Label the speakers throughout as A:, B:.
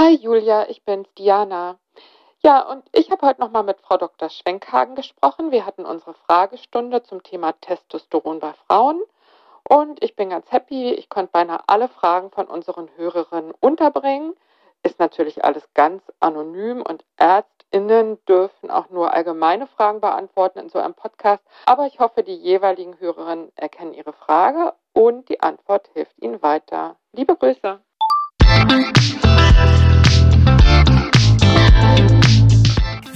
A: Hi Julia, ich bin's, Diana. Ja, und ich habe heute nochmal mit Frau Dr. Schwenkhagen gesprochen. Wir hatten unsere Fragestunde zum Thema Testosteron bei Frauen. Und ich bin ganz happy, ich konnte beinahe alle Fragen von unseren Hörerinnen unterbringen. Ist natürlich alles ganz anonym und ÄrztInnen dürfen auch nur allgemeine Fragen beantworten in so einem Podcast. Aber ich hoffe, die jeweiligen Hörerinnen erkennen ihre Frage und die Antwort hilft ihnen weiter. Liebe Grüße.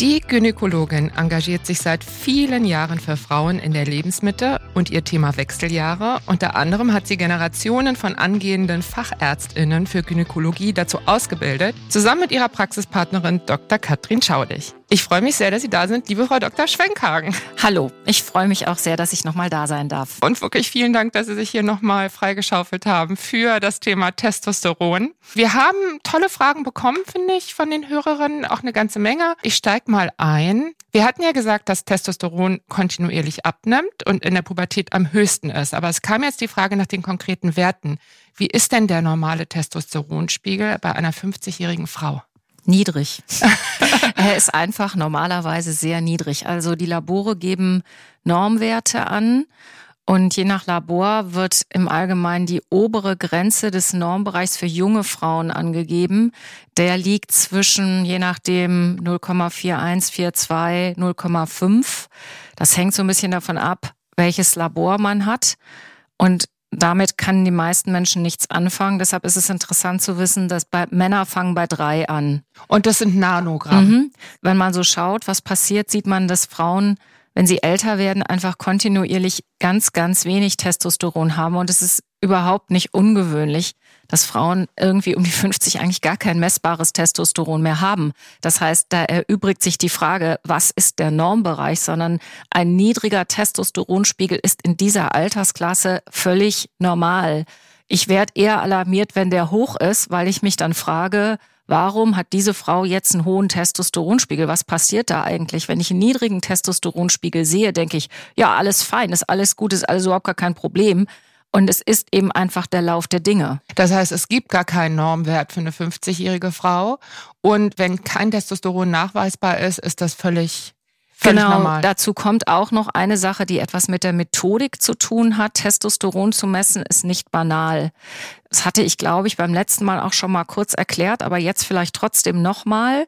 B: Die Gynäkologin engagiert sich seit vielen Jahren für Frauen in der Lebensmitte und ihr Thema Wechseljahre. Unter anderem hat sie Generationen von angehenden Fachärztinnen für Gynäkologie dazu ausgebildet, zusammen mit ihrer Praxispartnerin Dr. Katrin Schaudig. Ich freue mich sehr, dass Sie da sind, liebe Frau Dr. Schwenkhagen.
C: Hallo, ich freue mich auch sehr, dass ich nochmal da sein darf.
B: Und wirklich vielen Dank, dass Sie sich hier nochmal freigeschaufelt haben für das Thema Testosteron. Wir haben tolle Fragen bekommen, finde ich, von den Hörerinnen, auch eine ganze Menge. Ich steige mal ein. Wir hatten ja gesagt, dass Testosteron kontinuierlich abnimmt und in der Pubertät am höchsten ist. Aber es kam jetzt die Frage nach den konkreten Werten. Wie ist denn der normale Testosteronspiegel bei einer 50-jährigen Frau?
C: Niedrig. er ist einfach normalerweise sehr niedrig. Also die Labore geben Normwerte an und je nach Labor wird im Allgemeinen die obere Grenze des Normbereichs für junge Frauen angegeben. Der liegt zwischen, je nachdem, 0,4142, 0,5. Das hängt so ein bisschen davon ab, welches Labor man hat. Und damit kann die meisten Menschen nichts anfangen. Deshalb ist es interessant zu wissen, dass bei Männer fangen bei drei an.
B: Und das sind Nanogramm. Mhm.
C: Wenn man so schaut, was passiert, sieht man, dass Frauen, wenn sie älter werden, einfach kontinuierlich ganz, ganz wenig Testosteron haben. Und es ist überhaupt nicht ungewöhnlich, dass Frauen irgendwie um die 50 eigentlich gar kein messbares Testosteron mehr haben. Das heißt, da erübrigt sich die Frage, was ist der Normbereich, sondern ein niedriger Testosteronspiegel ist in dieser Altersklasse völlig normal. Ich werde eher alarmiert, wenn der hoch ist, weil ich mich dann frage, Warum hat diese Frau jetzt einen hohen Testosteronspiegel? Was passiert da eigentlich? Wenn ich einen niedrigen Testosteronspiegel sehe, denke ich, ja, alles fein, ist alles gut, ist alles überhaupt gar kein Problem. Und es ist eben einfach der Lauf der Dinge.
B: Das heißt, es gibt gar keinen Normwert für eine 50-jährige Frau. Und wenn kein Testosteron nachweisbar ist, ist das völlig Völlig
C: genau,
B: normal.
C: dazu kommt auch noch eine Sache, die etwas mit der Methodik zu tun hat. Testosteron zu messen ist nicht banal. Das hatte ich, glaube ich, beim letzten Mal auch schon mal kurz erklärt, aber jetzt vielleicht trotzdem nochmal.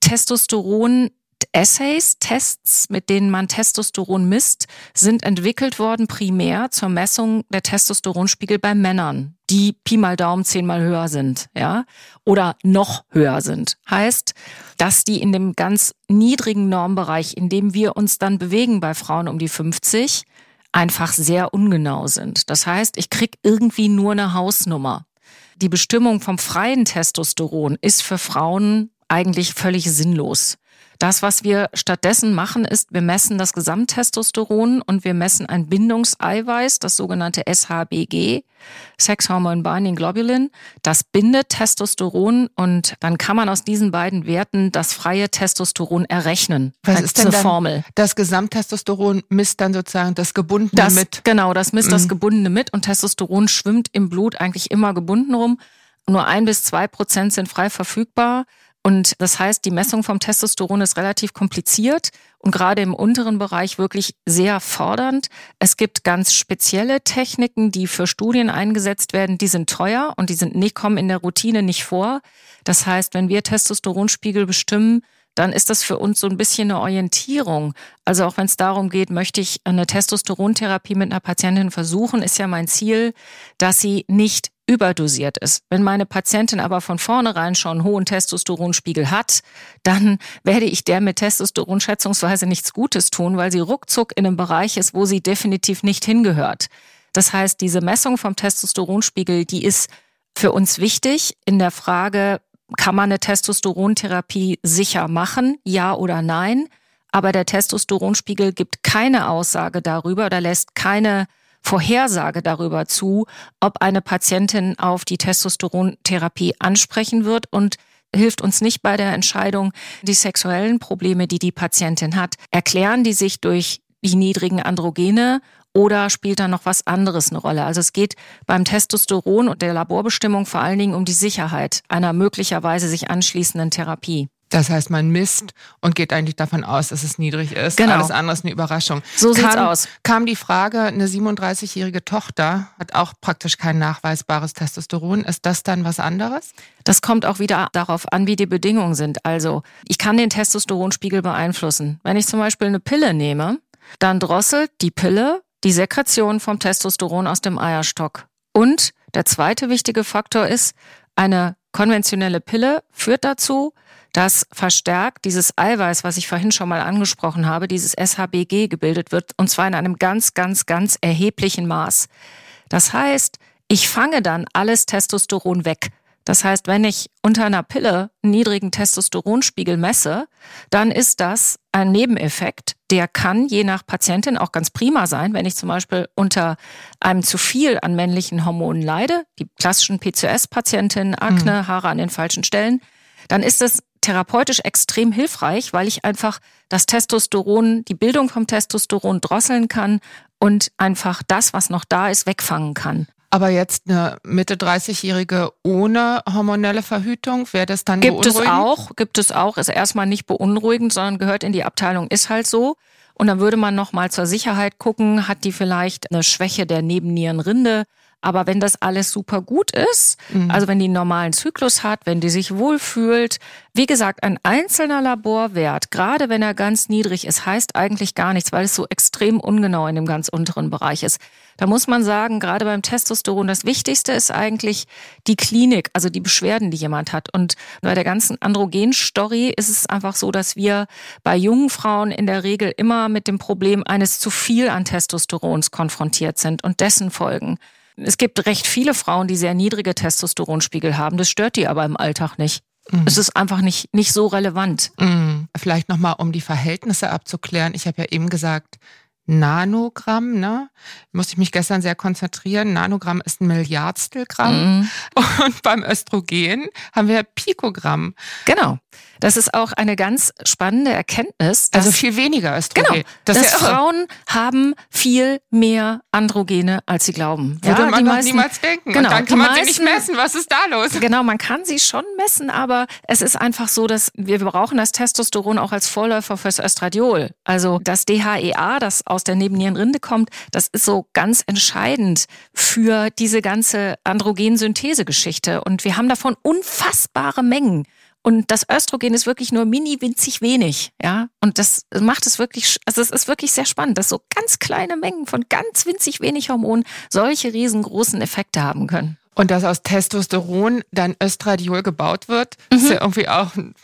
C: Testosteron Essays, Tests, mit denen man Testosteron misst, sind entwickelt worden primär zur Messung der Testosteronspiegel bei Männern, die Pi mal Daumen zehnmal höher sind, ja, oder noch höher sind. Heißt, dass die in dem ganz niedrigen Normbereich, in dem wir uns dann bewegen bei Frauen um die 50, einfach sehr ungenau sind. Das heißt, ich krieg irgendwie nur eine Hausnummer. Die Bestimmung vom freien Testosteron ist für Frauen eigentlich völlig sinnlos. Das, was wir stattdessen machen, ist, wir messen das Gesamttestosteron und wir messen ein Bindungseiweiß, das sogenannte SHBG, Sex Hormone Binding Globulin. Das bindet Testosteron und dann kann man aus diesen beiden Werten das freie Testosteron errechnen.
B: Was ist denn Formel? Das Gesamttestosteron misst dann sozusagen das Gebundene
C: das,
B: mit.
C: Genau, das misst mhm. das Gebundene mit und Testosteron schwimmt im Blut eigentlich immer gebunden rum. Nur ein bis zwei Prozent sind frei verfügbar. Und das heißt, die Messung vom Testosteron ist relativ kompliziert und gerade im unteren Bereich wirklich sehr fordernd. Es gibt ganz spezielle Techniken, die für Studien eingesetzt werden. Die sind teuer und die sind nicht, kommen in der Routine nicht vor. Das heißt, wenn wir Testosteronspiegel bestimmen, dann ist das für uns so ein bisschen eine Orientierung. Also auch wenn es darum geht, möchte ich eine Testosterontherapie mit einer Patientin versuchen, ist ja mein Ziel, dass sie nicht überdosiert ist. Wenn meine Patientin aber von vornherein schon einen hohen Testosteronspiegel hat, dann werde ich der mit Testosteron schätzungsweise nichts Gutes tun, weil sie ruckzuck in einem Bereich ist, wo sie definitiv nicht hingehört. Das heißt, diese Messung vom Testosteronspiegel, die ist für uns wichtig in der Frage, kann man eine Testosterontherapie sicher machen, ja oder nein? aber der Testosteronspiegel gibt keine Aussage darüber oder lässt keine Vorhersage darüber zu, ob eine Patientin auf die Testosterontherapie ansprechen wird und hilft uns nicht bei der Entscheidung, die sexuellen Probleme, die die Patientin hat, erklären die sich durch die niedrigen Androgene oder spielt da noch was anderes eine Rolle? Also es geht beim Testosteron und der Laborbestimmung vor allen Dingen um die Sicherheit einer möglicherweise sich anschließenden Therapie.
B: Das heißt, man misst und geht eigentlich davon aus, dass es niedrig ist.
C: Genau.
B: Alles andere ist eine Überraschung.
C: So sieht's
B: kam,
C: aus.
B: Kam die Frage, eine 37-jährige Tochter hat auch praktisch kein nachweisbares Testosteron. Ist das dann was anderes?
C: Das kommt auch wieder darauf an, wie die Bedingungen sind. Also ich kann den Testosteronspiegel beeinflussen. Wenn ich zum Beispiel eine Pille nehme, dann drosselt die Pille die Sekretion vom Testosteron aus dem Eierstock. Und der zweite wichtige Faktor ist, eine konventionelle Pille führt dazu, dass verstärkt dieses Eiweiß, was ich vorhin schon mal angesprochen habe, dieses SHBG gebildet wird, und zwar in einem ganz, ganz, ganz erheblichen Maß. Das heißt, ich fange dann alles Testosteron weg. Das heißt, wenn ich unter einer Pille einen niedrigen Testosteronspiegel messe, dann ist das ein Nebeneffekt, der kann je nach Patientin auch ganz prima sein. Wenn ich zum Beispiel unter einem zu viel an männlichen Hormonen leide, die klassischen PCOS-Patientinnen, Akne, mhm. Haare an den falschen Stellen, dann ist es therapeutisch extrem hilfreich, weil ich einfach das Testosteron, die Bildung vom Testosteron drosseln kann und einfach das, was noch da ist, wegfangen kann.
B: Aber jetzt eine Mitte 30-Jährige ohne hormonelle Verhütung, wäre das dann
C: gibt
B: beunruhigend?
C: es auch, gibt es auch, ist erstmal nicht beunruhigend, sondern gehört in die Abteilung, ist halt so. Und dann würde man nochmal zur Sicherheit gucken, hat die vielleicht eine Schwäche der Nebennierenrinde, aber wenn das alles super gut ist, mhm. also wenn die einen normalen Zyklus hat, wenn die sich wohlfühlt, wie gesagt, ein einzelner Laborwert, gerade wenn er ganz niedrig ist, heißt eigentlich gar nichts, weil es so extrem ungenau in dem ganz unteren Bereich ist. Da muss man sagen, gerade beim Testosteron, das Wichtigste ist eigentlich die Klinik, also die Beschwerden, die jemand hat. Und bei der ganzen Androgen-Story ist es einfach so, dass wir bei jungen Frauen in der Regel immer mit dem Problem eines zu viel an Testosterons konfrontiert sind und dessen Folgen. Es gibt recht viele Frauen, die sehr niedrige Testosteronspiegel haben. Das stört die aber im Alltag nicht. Mhm. Es ist einfach nicht, nicht so relevant.
B: Mhm. Vielleicht nochmal, um die Verhältnisse abzuklären. Ich habe ja eben gesagt, Nanogramm, ne? Muss ich mich gestern sehr konzentrieren. Nanogramm ist ein Milliardstel Gramm. Mhm. Und beim Östrogen haben wir Pikogramm.
C: Genau. Das ist auch eine ganz spannende Erkenntnis.
B: also viel weniger Östrogen.
C: Genau. Das dass ja Frauen haben viel mehr Androgene, als sie glauben.
B: Würde ja, man doch meisten, niemals denken.
C: Genau,
B: Und dann kann man meisten, sie nicht messen. Was ist da los?
C: Genau, man kann sie schon messen, aber es ist einfach so, dass wir brauchen das Testosteron auch als Vorläufer fürs Östradiol. Also das DHEA, das aus der Nebennierenrinde kommt, das ist so ganz entscheidend für diese ganze Androgensynthese-Geschichte. Und wir haben davon unfassbare Mengen. Und das Östrogen ist wirklich nur mini winzig wenig, ja. Und das macht es wirklich, also es ist wirklich sehr spannend, dass so ganz kleine Mengen von ganz winzig wenig Hormonen solche riesengroßen Effekte haben können.
B: Und dass aus Testosteron dann Östradiol gebaut wird, mhm. ist ja irgendwie auch ein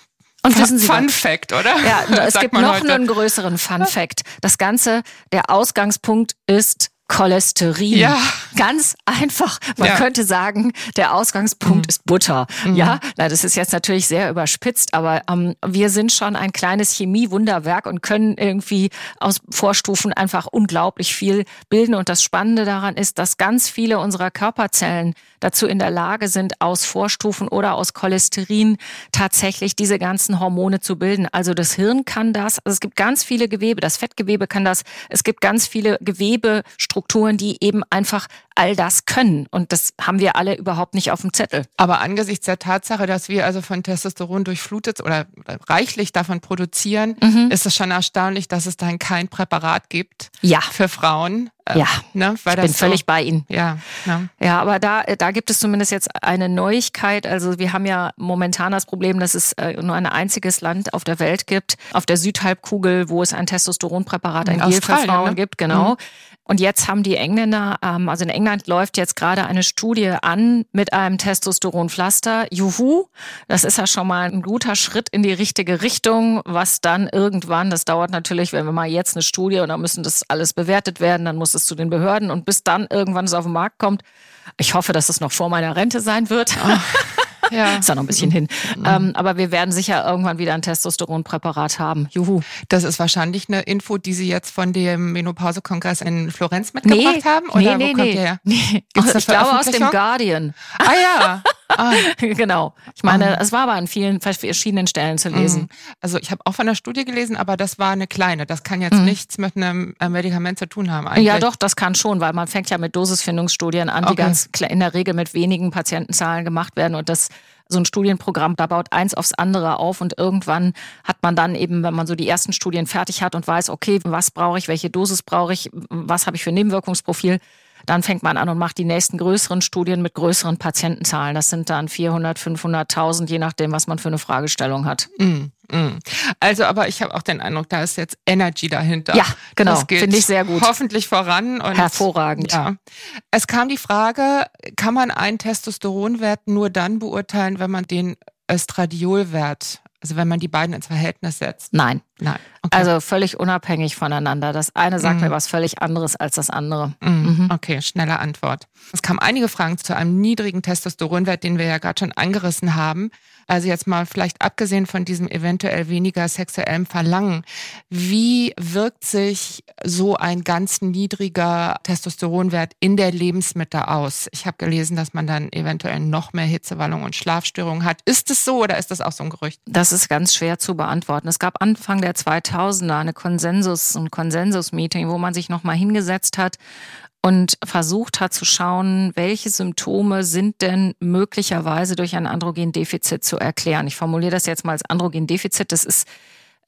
B: und wissen Sie Fun was? Fact, oder?
C: Ja, es gibt noch heute. einen größeren Fun Fact. Das Ganze, der Ausgangspunkt ist Cholesterin.
B: Ja.
C: Ganz einfach. Man ja. könnte sagen, der Ausgangspunkt mhm. ist Butter. Mhm. Ja, na, das ist jetzt natürlich sehr überspitzt, aber ähm, wir sind schon ein kleines Chemiewunderwerk und können irgendwie aus Vorstufen einfach unglaublich viel bilden. Und das Spannende daran ist, dass ganz viele unserer Körperzellen dazu in der Lage sind, aus Vorstufen oder aus Cholesterin tatsächlich diese ganzen Hormone zu bilden. Also das Hirn kann das. Also es gibt ganz viele Gewebe. Das Fettgewebe kann das. Es gibt ganz viele Gewebestrukturen, die eben einfach all das können. Und das haben wir alle überhaupt nicht auf dem Zettel.
B: Aber angesichts der Tatsache, dass wir also von Testosteron durchflutet oder reichlich davon produzieren, mhm. ist es schon erstaunlich, dass es dann kein Präparat gibt
C: ja.
B: für Frauen,
C: äh, ja, ne, ich bin völlig so, bei Ihnen.
B: Ja,
C: ne? ja, aber da, da gibt es zumindest jetzt eine Neuigkeit. Also wir haben ja momentan das Problem, dass es äh, nur ein einziges Land auf der Welt gibt, auf der Südhalbkugel, wo es ein Testosteronpräparat, ein Gel für Frauen ne? gibt, genau. Mhm. Und jetzt haben die Engländer, ähm, also in England läuft jetzt gerade eine Studie an mit einem Testosteronpflaster. Juhu, das ist ja schon mal ein guter Schritt in die richtige Richtung, was dann irgendwann, das dauert natürlich, wenn wir mal jetzt eine Studie und dann müssen das alles bewertet werden, dann muss es zu den Behörden und bis dann irgendwann es auf den Markt kommt. Ich hoffe, dass es noch vor meiner Rente sein wird. Ja. Ist ja noch ein bisschen hin. Mhm. Ähm, aber wir werden sicher irgendwann wieder ein Testosteronpräparat haben. Juhu.
B: Das ist wahrscheinlich eine Info, die Sie jetzt von dem Menopausekongress in Florenz mitgebracht
C: nee,
B: haben?
C: Oder nee, nee, nee. Her? nee. Ich glaube aus dem Guardian.
B: Ah ja.
C: Ah. genau. Ich meine, oh. es war aber an vielen verschiedenen Stellen zu lesen. Mhm.
B: Also ich habe auch von der Studie gelesen, aber das war eine kleine. Das kann jetzt mhm. nichts mit einem äh, Medikament zu tun haben.
C: Eigentlich. Ja, doch, das kann schon, weil man fängt ja mit Dosisfindungsstudien an, okay. die ganz in der Regel mit wenigen Patientenzahlen gemacht werden und das so ein Studienprogramm, da baut eins aufs andere auf und irgendwann hat man dann eben, wenn man so die ersten Studien fertig hat und weiß, okay, was brauche ich, welche Dosis brauche ich, was habe ich für Nebenwirkungsprofil, dann fängt man an und macht die nächsten größeren Studien mit größeren Patientenzahlen. Das sind dann 400, 500.000, je nachdem, was man für eine Fragestellung hat.
B: Mm, mm. Also, aber ich habe auch den Eindruck, da ist jetzt Energy dahinter.
C: Ja, genau. Finde ich sehr gut.
B: Hoffentlich voran. Und,
C: Hervorragend.
B: Ja. Es kam die Frage, kann man einen Testosteronwert nur dann beurteilen, wenn man den Östradiolwert also wenn man die beiden ins Verhältnis setzt?
C: Nein.
B: Nein.
C: Okay. Also völlig unabhängig voneinander. Das eine sagt mhm. mir was völlig anderes als das andere.
B: Mhm. Mhm. Okay, schnelle Antwort. Es kamen einige Fragen zu einem niedrigen Testosteronwert, den wir ja gerade schon angerissen haben. Also jetzt mal vielleicht abgesehen von diesem eventuell weniger sexuellen Verlangen. Wie wirkt sich so ein ganz niedriger Testosteronwert in der Lebensmitte aus? Ich habe gelesen, dass man dann eventuell noch mehr Hitzewallung und Schlafstörungen hat. Ist es so oder ist das auch so ein Gerücht?
C: Das ist ganz schwer zu beantworten. Es gab Anfang der 2000er eine Konsensus, ein Konsensus-Meeting, wo man sich nochmal hingesetzt hat und versucht hat zu schauen, welche Symptome sind denn möglicherweise durch ein Androgendefizit zu erklären. Ich formuliere das jetzt mal als Androgendefizit. Das ist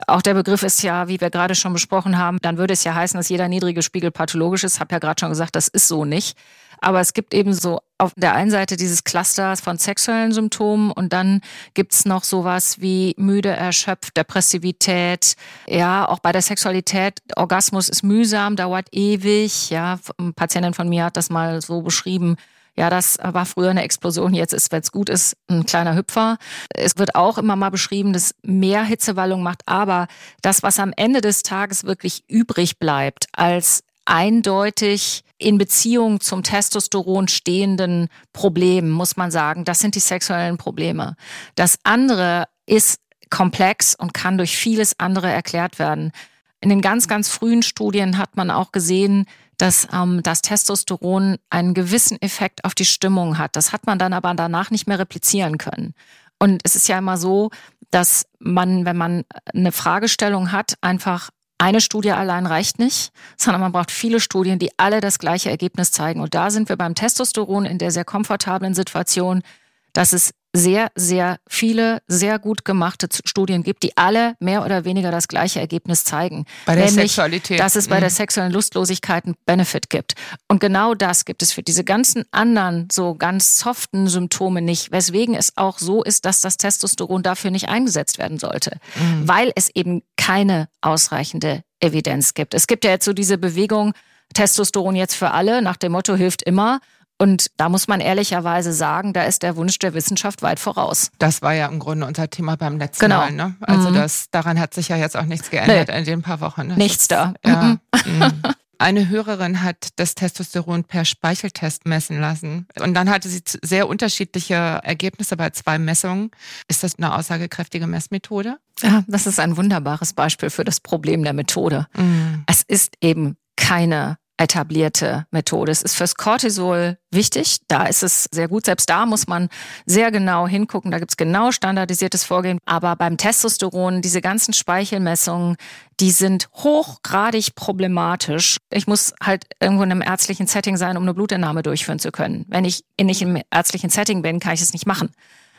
C: auch der Begriff ist ja, wie wir gerade schon besprochen haben, dann würde es ja heißen, dass jeder niedrige Spiegel pathologisch ist. Hab ja gerade schon gesagt, das ist so nicht. Aber es gibt eben so auf der einen Seite dieses Cluster von sexuellen Symptomen und dann gibt's noch sowas wie müde, erschöpft, Depressivität. Ja, auch bei der Sexualität, Orgasmus ist mühsam, dauert ewig. Ja, eine Patientin von mir hat das mal so beschrieben. Ja, das war früher eine Explosion, jetzt ist, wenn es gut ist, ein kleiner Hüpfer. Es wird auch immer mal beschrieben, dass mehr Hitzewallung macht, aber das, was am Ende des Tages wirklich übrig bleibt als eindeutig in Beziehung zum Testosteron stehenden Problem, muss man sagen, das sind die sexuellen Probleme. Das andere ist komplex und kann durch vieles andere erklärt werden. In den ganz, ganz frühen Studien hat man auch gesehen, dass ähm, das Testosteron einen gewissen Effekt auf die Stimmung hat. Das hat man dann aber danach nicht mehr replizieren können. Und es ist ja immer so, dass man, wenn man eine Fragestellung hat, einfach eine Studie allein reicht nicht, sondern man braucht viele Studien, die alle das gleiche Ergebnis zeigen. Und da sind wir beim Testosteron in der sehr komfortablen Situation, dass es sehr, sehr viele, sehr gut gemachte Studien gibt, die alle mehr oder weniger das gleiche Ergebnis zeigen.
B: Bei der Nämlich, Sexualität.
C: Dass es bei mhm. der sexuellen Lustlosigkeit einen Benefit gibt. Und genau das gibt es für diese ganzen anderen, so ganz soften Symptome nicht, weswegen es auch so ist, dass das Testosteron dafür nicht eingesetzt werden sollte. Mhm. Weil es eben keine ausreichende Evidenz gibt. Es gibt ja jetzt so diese Bewegung, Testosteron jetzt für alle, nach dem Motto hilft immer. Und da muss man ehrlicherweise sagen, da ist der Wunsch der Wissenschaft weit voraus.
B: Das war ja im Grunde unser Thema beim letzten genau. Mal. Ne? Also mhm. das, daran hat sich ja jetzt auch nichts geändert nee. in den paar Wochen. Ne?
C: Nichts da. Ja,
B: mhm. Eine Hörerin hat das Testosteron per Speicheltest messen lassen. Und dann hatte sie sehr unterschiedliche Ergebnisse bei zwei Messungen. Ist das eine aussagekräftige Messmethode?
C: Ja, das ist ein wunderbares Beispiel für das Problem der Methode. Mhm. Es ist eben keine etablierte Methode. Es ist fürs Cortisol wichtig. Da ist es sehr gut. Selbst da muss man sehr genau hingucken. Da gibt es genau standardisiertes Vorgehen. Aber beim Testosteron, diese ganzen Speichelmessungen, die sind hochgradig problematisch. Ich muss halt irgendwo in einem ärztlichen Setting sein, um eine Blutentnahme durchführen zu können. Wenn ich nicht im ärztlichen Setting bin, kann ich es nicht machen.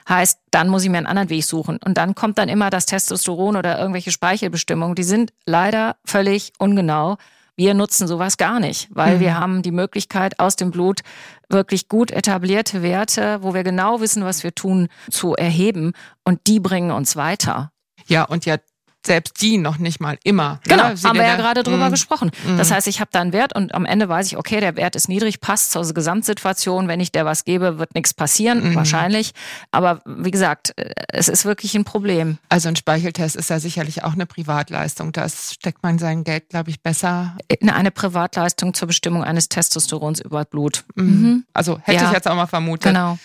C: Heißt, dann muss ich mir einen anderen Weg suchen. Und dann kommt dann immer das Testosteron oder irgendwelche Speichelbestimmungen. Die sind leider völlig ungenau. Wir nutzen sowas gar nicht, weil mhm. wir haben die Möglichkeit, aus dem Blut wirklich gut etablierte Werte, wo wir genau wissen, was wir tun, zu erheben. Und die bringen uns weiter.
B: Ja, und ja selbst die noch nicht mal immer.
C: Ne? Genau, ne? haben wir ja gerade drüber mm, gesprochen. Mm. Das heißt, ich habe da einen Wert und am Ende weiß ich, okay, der Wert ist niedrig, passt zur Gesamtsituation. Wenn ich der was gebe, wird nichts passieren, mm. wahrscheinlich. Aber wie gesagt, äh, es ist wirklich ein Problem.
B: Also ein Speicheltest ist ja sicherlich auch eine Privatleistung. Da steckt man sein Geld, glaube ich, besser.
C: In eine Privatleistung zur Bestimmung eines Testosterons über Blut.
B: Mhm. mhm. Also hätte ja. ich jetzt auch mal vermutet.
C: Genau.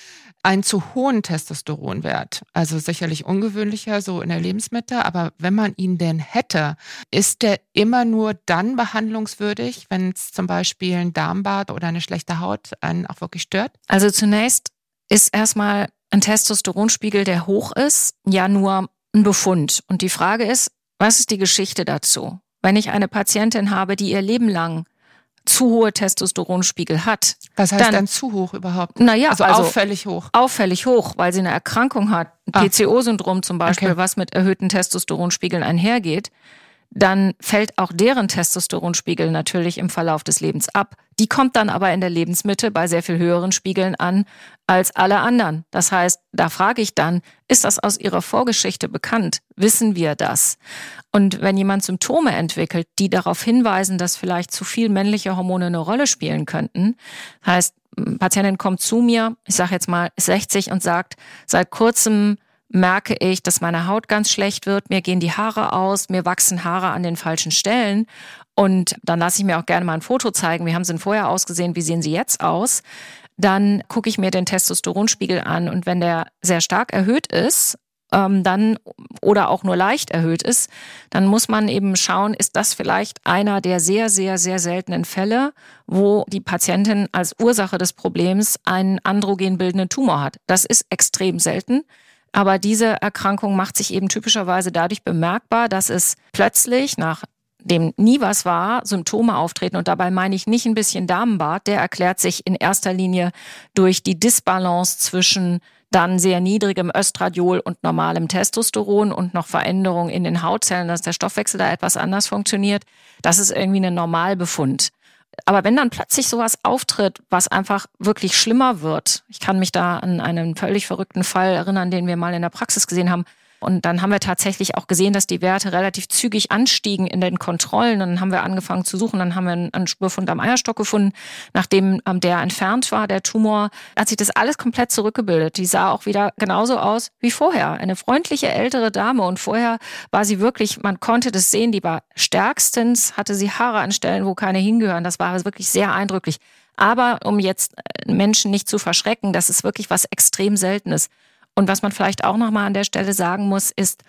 B: Einen zu hohen Testosteronwert, also sicherlich ungewöhnlicher so in der Lebensmitte, aber wenn man ihn denn hätte, ist der immer nur dann behandlungswürdig, wenn es zum Beispiel ein Darmbad oder eine schlechte Haut einen auch wirklich stört?
C: Also zunächst ist erstmal ein Testosteronspiegel, der hoch ist, ja nur ein Befund. Und die Frage ist, was ist die Geschichte dazu? Wenn ich eine Patientin habe, die ihr Leben lang zu hohe Testosteronspiegel hat.
B: Was heißt dann, dann zu hoch überhaupt?
C: Naja,
B: also, also auffällig hoch.
C: Auffällig hoch, weil sie eine Erkrankung hat, ah. PCO-Syndrom zum Beispiel, okay. was mit erhöhten Testosteronspiegeln einhergeht dann fällt auch deren Testosteronspiegel natürlich im Verlauf des Lebens ab. Die kommt dann aber in der Lebensmitte bei sehr viel höheren Spiegeln an als alle anderen. Das heißt, da frage ich dann, ist das aus ihrer Vorgeschichte bekannt? Wissen wir das? Und wenn jemand Symptome entwickelt, die darauf hinweisen, dass vielleicht zu viel männliche Hormone eine Rolle spielen könnten, heißt, Patientin kommt zu mir, ich sage jetzt mal 60 und sagt, seit kurzem merke ich, dass meine Haut ganz schlecht wird, mir gehen die Haare aus, mir wachsen Haare an den falschen Stellen. Und dann lasse ich mir auch gerne mal ein Foto zeigen. Wie haben sie denn vorher ausgesehen? Wie sehen sie jetzt aus? Dann gucke ich mir den Testosteronspiegel an und wenn der sehr stark erhöht ist, ähm, dann oder auch nur leicht erhöht ist, dann muss man eben schauen, ist das vielleicht einer der sehr, sehr, sehr seltenen Fälle, wo die Patientin als Ursache des Problems einen androgen bildenden Tumor hat. Das ist extrem selten. Aber diese Erkrankung macht sich eben typischerweise dadurch bemerkbar, dass es plötzlich nach dem nie was war, Symptome auftreten. Und dabei meine ich nicht ein bisschen Damenbart. Der erklärt sich in erster Linie durch die Disbalance zwischen dann sehr niedrigem Östradiol und normalem Testosteron und noch Veränderungen in den Hautzellen, dass der Stoffwechsel da etwas anders funktioniert. Das ist irgendwie ein Normalbefund. Aber wenn dann plötzlich sowas auftritt, was einfach wirklich schlimmer wird, ich kann mich da an einen völlig verrückten Fall erinnern, den wir mal in der Praxis gesehen haben, und dann haben wir tatsächlich auch gesehen, dass die Werte relativ zügig anstiegen in den Kontrollen. Dann haben wir angefangen zu suchen. Dann haben wir einen Spurfund am Eierstock gefunden, nachdem ähm, der entfernt war, der Tumor. Hat sich das alles komplett zurückgebildet. Die sah auch wieder genauso aus wie vorher. Eine freundliche ältere Dame. Und vorher war sie wirklich, man konnte das sehen, die war stärkstens, hatte sie Haare an Stellen, wo keine hingehören. Das war wirklich sehr eindrücklich. Aber um jetzt äh, Menschen nicht zu verschrecken, das ist wirklich was extrem Seltenes. Und was man vielleicht auch nochmal an der Stelle sagen muss, ist,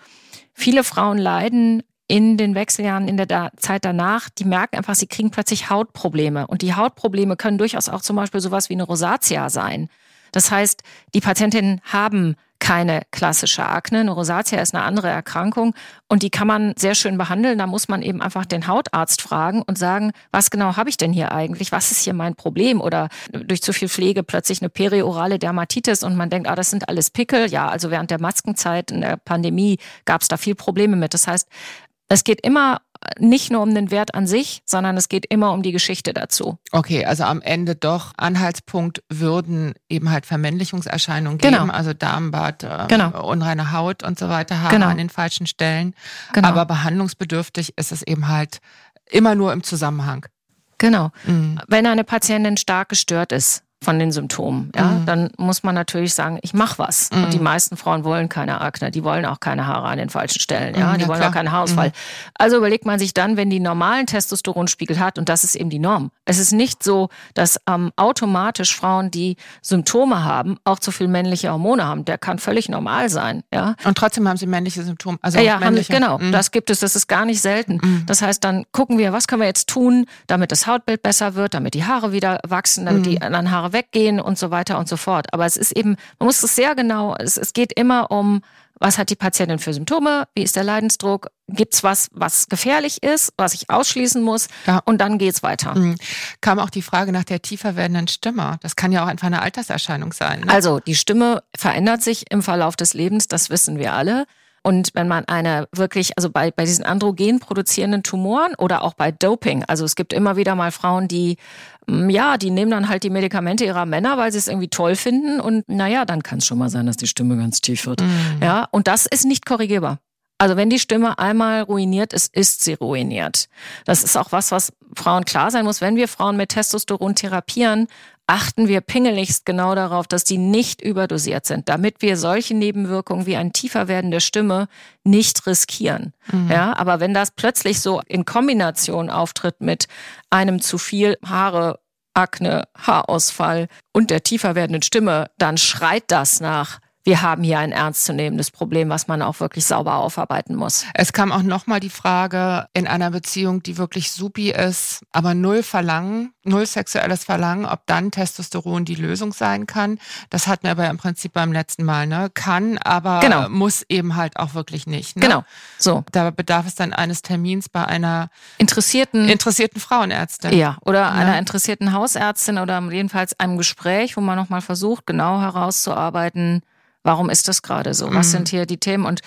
C: viele Frauen leiden in den Wechseljahren, in der Zeit danach, die merken einfach, sie kriegen plötzlich Hautprobleme. Und die Hautprobleme können durchaus auch zum Beispiel sowas wie eine Rosatia sein. Das heißt, die Patientinnen haben keine klassische Akne. Eine Rosatia ist eine andere Erkrankung und die kann man sehr schön behandeln. Da muss man eben einfach den Hautarzt fragen und sagen, was genau habe ich denn hier eigentlich? Was ist hier mein Problem? Oder durch zu viel Pflege plötzlich eine periorale Dermatitis und man denkt, ah, das sind alles Pickel. Ja, also während der Maskenzeit in der Pandemie gab es da viel Probleme mit. Das heißt, es geht immer nicht nur um den Wert an sich, sondern es geht immer um die Geschichte dazu.
B: Okay, also am Ende doch Anhaltspunkt würden eben halt Vermännlichungserscheinungen geben, genau. also Darmbad, äh, genau. unreine Haut und so weiter haben genau. an den falschen Stellen. Genau. Aber behandlungsbedürftig ist es eben halt immer nur im Zusammenhang.
C: Genau. Mhm. Wenn eine Patientin stark gestört ist, von den Symptomen. Ja, mhm. dann muss man natürlich sagen, ich mache was. Mhm. Und die meisten Frauen wollen keine Akne, die wollen auch keine Haare an den falschen Stellen. Ja, mhm, die ja, wollen klar. auch keinen Haarausfall. Mhm. Also überlegt man sich dann, wenn die normalen Testosteronspiegel hat, und das ist eben die Norm. Es ist nicht so, dass ähm, automatisch Frauen, die Symptome haben, auch zu viel männliche Hormone haben. Der kann völlig normal sein. Ja.
B: Und trotzdem haben sie männliche Symptome.
C: Also ja, männliche. Haben, genau. Mhm. Das gibt es. Das ist gar nicht selten. Mhm. Das heißt, dann gucken wir, was können wir jetzt tun, damit das Hautbild besser wird, damit die Haare wieder wachsen, damit die anderen Haare weggehen und so weiter und so fort. Aber es ist eben, man muss es sehr genau, es, es geht immer um, was hat die Patientin für Symptome, wie ist der Leidensdruck, gibt es was, was gefährlich ist, was ich ausschließen muss ja. und dann geht's weiter. Mhm.
B: Kam auch die Frage nach der tiefer werdenden Stimme. Das kann ja auch einfach eine Alterserscheinung sein. Ne?
C: Also die Stimme verändert sich im Verlauf des Lebens, das wissen wir alle. Und wenn man eine wirklich, also bei, bei diesen androgen produzierenden Tumoren oder auch bei Doping, also es gibt immer wieder mal Frauen, die, mm, ja, die nehmen dann halt die Medikamente ihrer Männer, weil sie es irgendwie toll finden und naja, dann kann es schon mal sein, dass die Stimme ganz tief wird. Mhm. Ja, und das ist nicht korrigierbar. Also wenn die Stimme einmal ruiniert ist, ist sie ruiniert. Das ist auch was, was Frauen klar sein muss. Wenn wir Frauen mit Testosteron therapieren, achten wir pingeligst genau darauf, dass die nicht überdosiert sind, damit wir solche Nebenwirkungen wie ein tiefer werdende Stimme nicht riskieren. Mhm. Ja, aber wenn das plötzlich so in Kombination auftritt mit einem zu viel Haare Akne, Haarausfall und der tiefer werdenden Stimme, dann schreit das nach wir haben hier ein ernstzunehmendes Problem, was man auch wirklich sauber aufarbeiten muss.
B: Es kam auch nochmal die Frage in einer Beziehung, die wirklich supi ist, aber null Verlangen, null sexuelles Verlangen, ob dann Testosteron die Lösung sein kann. Das hatten wir aber im Prinzip beim letzten Mal, ne? Kann, aber genau. muss eben halt auch wirklich nicht. Ne?
C: Genau. So.
B: Da bedarf es dann eines Termins bei einer
C: interessierten,
B: interessierten Frauenärztin.
C: Ja, oder ne? einer interessierten Hausärztin oder jedenfalls einem Gespräch, wo man nochmal versucht, genau herauszuarbeiten, Warum ist das gerade so? Was mhm. sind hier die Themen? Und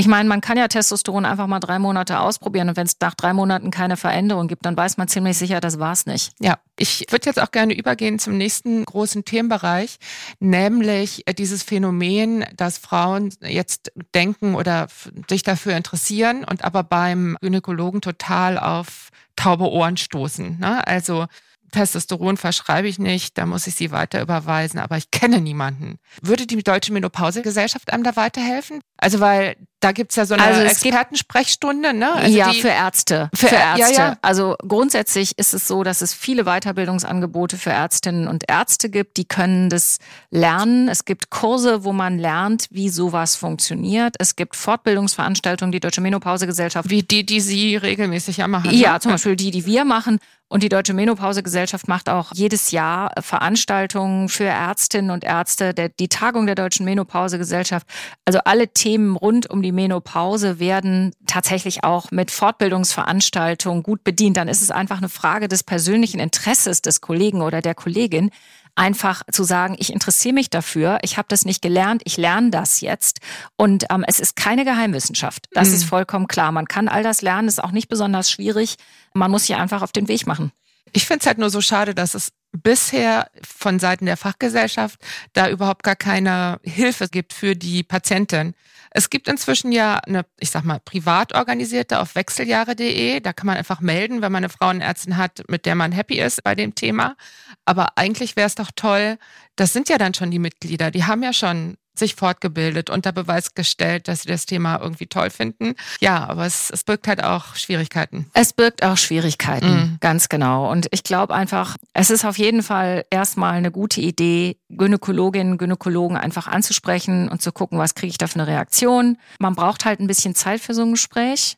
C: ich meine, man kann ja Testosteron einfach mal drei Monate ausprobieren und wenn es nach drei Monaten keine Veränderung gibt, dann weiß man ziemlich sicher, das war's nicht.
B: Ja, ich würde jetzt auch gerne übergehen zum nächsten großen Themenbereich, nämlich dieses Phänomen, dass Frauen jetzt denken oder sich dafür interessieren und aber beim Gynäkologen total auf taube Ohren stoßen. Ne? Also Testosteron verschreibe ich nicht, da muss ich sie weiter überweisen, aber ich kenne niemanden. Würde die Deutsche Menopausegesellschaft einem da weiterhelfen? Also weil da gibt's ja so eine also Expertensprechstunde, ne? Also
C: ja, für Ärzte. Für, für Ärzte. Ja, ja. Also grundsätzlich ist es so, dass es viele Weiterbildungsangebote für Ärztinnen und Ärzte gibt, die können das lernen. Es gibt Kurse, wo man lernt, wie sowas funktioniert. Es gibt Fortbildungsveranstaltungen, die Deutsche Menopausegesellschaft.
B: Wie die, die Sie regelmäßig ja machen.
C: Ja, ne? zum Beispiel die, die wir machen. Und die Deutsche Menopausegesellschaft macht auch jedes Jahr Veranstaltungen für Ärztinnen und Ärzte, der, die Tagung der Deutschen Menopausegesellschaft. Also alle Themen rund um die Menopause werden tatsächlich auch mit Fortbildungsveranstaltungen gut bedient. Dann ist es einfach eine Frage des persönlichen Interesses des Kollegen oder der Kollegin einfach zu sagen, ich interessiere mich dafür, ich habe das nicht gelernt, ich lerne das jetzt. Und ähm, es ist keine Geheimwissenschaft. Das mhm. ist vollkommen klar. Man kann all das lernen, ist auch nicht besonders schwierig. Man muss sich einfach auf den Weg machen.
B: Ich finde es halt nur so schade, dass es bisher von Seiten der Fachgesellschaft da überhaupt gar keine Hilfe gibt für die Patientin. Es gibt inzwischen ja eine, ich sag mal, privat organisierte auf wechseljahre.de. Da kann man einfach melden, wenn man eine Frauenärztin hat, mit der man happy ist bei dem Thema. Aber eigentlich wäre es doch toll, das sind ja dann schon die Mitglieder, die haben ja schon sich fortgebildet, unter Beweis gestellt, dass sie das Thema irgendwie toll finden. Ja, aber es, es birgt halt auch Schwierigkeiten.
C: Es birgt auch Schwierigkeiten, mhm. ganz genau. Und ich glaube einfach, es ist auf jeden Fall erstmal eine gute Idee, Gynäkologinnen, Gynäkologen einfach anzusprechen und zu gucken, was kriege ich da für eine Reaktion. Man braucht halt ein bisschen Zeit für so ein Gespräch.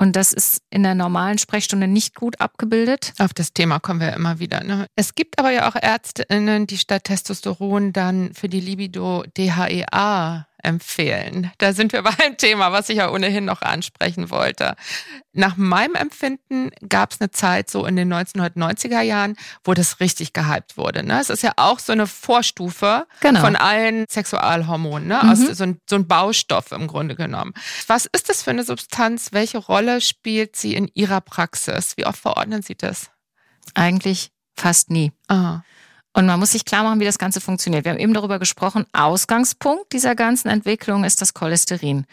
C: Und das ist in der normalen Sprechstunde nicht gut abgebildet.
B: Auf das Thema kommen wir immer wieder. Ne? Es gibt aber ja auch Ärztinnen, die statt Testosteron dann für die Libido DHEA empfehlen. Da sind wir beim Thema, was ich ja ohnehin noch ansprechen wollte. Nach meinem Empfinden gab es eine Zeit so in den 1990er Jahren, wo das richtig gehypt wurde. Ne? Es ist ja auch so eine Vorstufe genau. von allen Sexualhormonen, ne? Mhm. Aus, so, ein, so ein Baustoff im Grunde genommen. Was ist das für eine Substanz? Welche Rolle spielt sie in Ihrer Praxis? Wie oft verordnen Sie das?
C: Eigentlich fast nie. Aha. Und man muss sich klar machen, wie das Ganze funktioniert. Wir haben eben darüber gesprochen, Ausgangspunkt dieser ganzen Entwicklung ist das Cholesterin.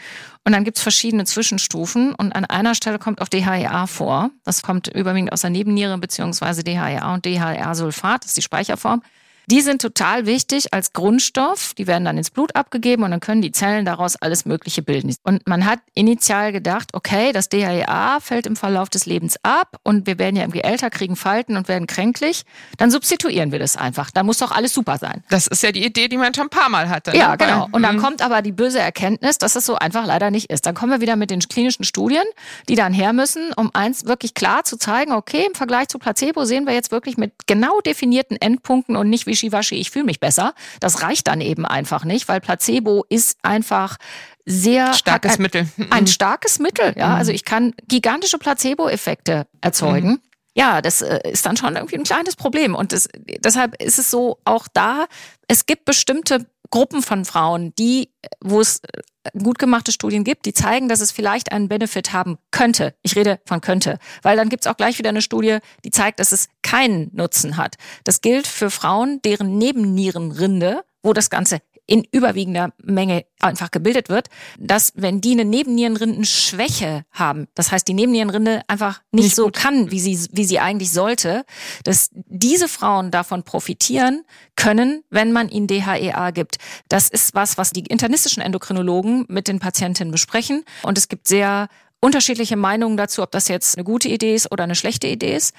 C: Und dann gibt es verschiedene Zwischenstufen und an einer Stelle kommt auch DHEA vor. Das kommt überwiegend aus der Nebenniere beziehungsweise DHEA und DHEA-Sulfat, das ist die Speicherform. Die sind total wichtig als Grundstoff. Die werden dann ins Blut abgegeben und dann können die Zellen daraus alles Mögliche bilden. Und man hat initial gedacht, okay, das DHEA fällt im Verlauf des Lebens ab und wir werden ja irgendwie älter, kriegen Falten und werden kränklich. Dann substituieren wir das einfach. Da muss doch alles super sein.
B: Das ist ja die Idee, die man schon ein paar Mal hatte.
C: Ne? Ja, genau. Und dann mhm. kommt aber die böse Erkenntnis, dass es so einfach leider nicht ist. Dann kommen wir wieder mit den klinischen Studien, die dann her müssen, um eins wirklich klar zu zeigen, okay, im Vergleich zu Placebo sehen wir jetzt wirklich mit genau definierten Endpunkten und nicht wie wischiwaschi, ich fühle mich besser. Das reicht dann eben einfach nicht, weil Placebo ist einfach sehr
B: starkes ein, Mittel.
C: Ein mhm. starkes Mittel, ja. Mhm. Also ich kann gigantische Placebo-Effekte erzeugen. Mhm. Ja, das äh, ist dann schon irgendwie ein kleines Problem. Und das, deshalb ist es so auch da, es gibt bestimmte Gruppen von Frauen, die, wo es äh, gut gemachte Studien gibt, die zeigen, dass es vielleicht einen Benefit haben könnte. Ich rede von könnte, weil dann gibt es auch gleich wieder eine Studie, die zeigt, dass es keinen Nutzen hat. Das gilt für Frauen, deren Nebennierenrinde, wo das Ganze in überwiegender Menge einfach gebildet wird, dass wenn die eine Nebennierenrindenschwäche haben, das heißt die Nebennierenrinde einfach nicht, nicht so gut. kann, wie sie, wie sie eigentlich sollte, dass diese Frauen davon profitieren können, wenn man ihnen DHEA gibt. Das ist was, was die internistischen Endokrinologen mit den Patientinnen besprechen und es gibt sehr unterschiedliche Meinungen dazu, ob das jetzt eine gute Idee ist oder eine schlechte Idee ist.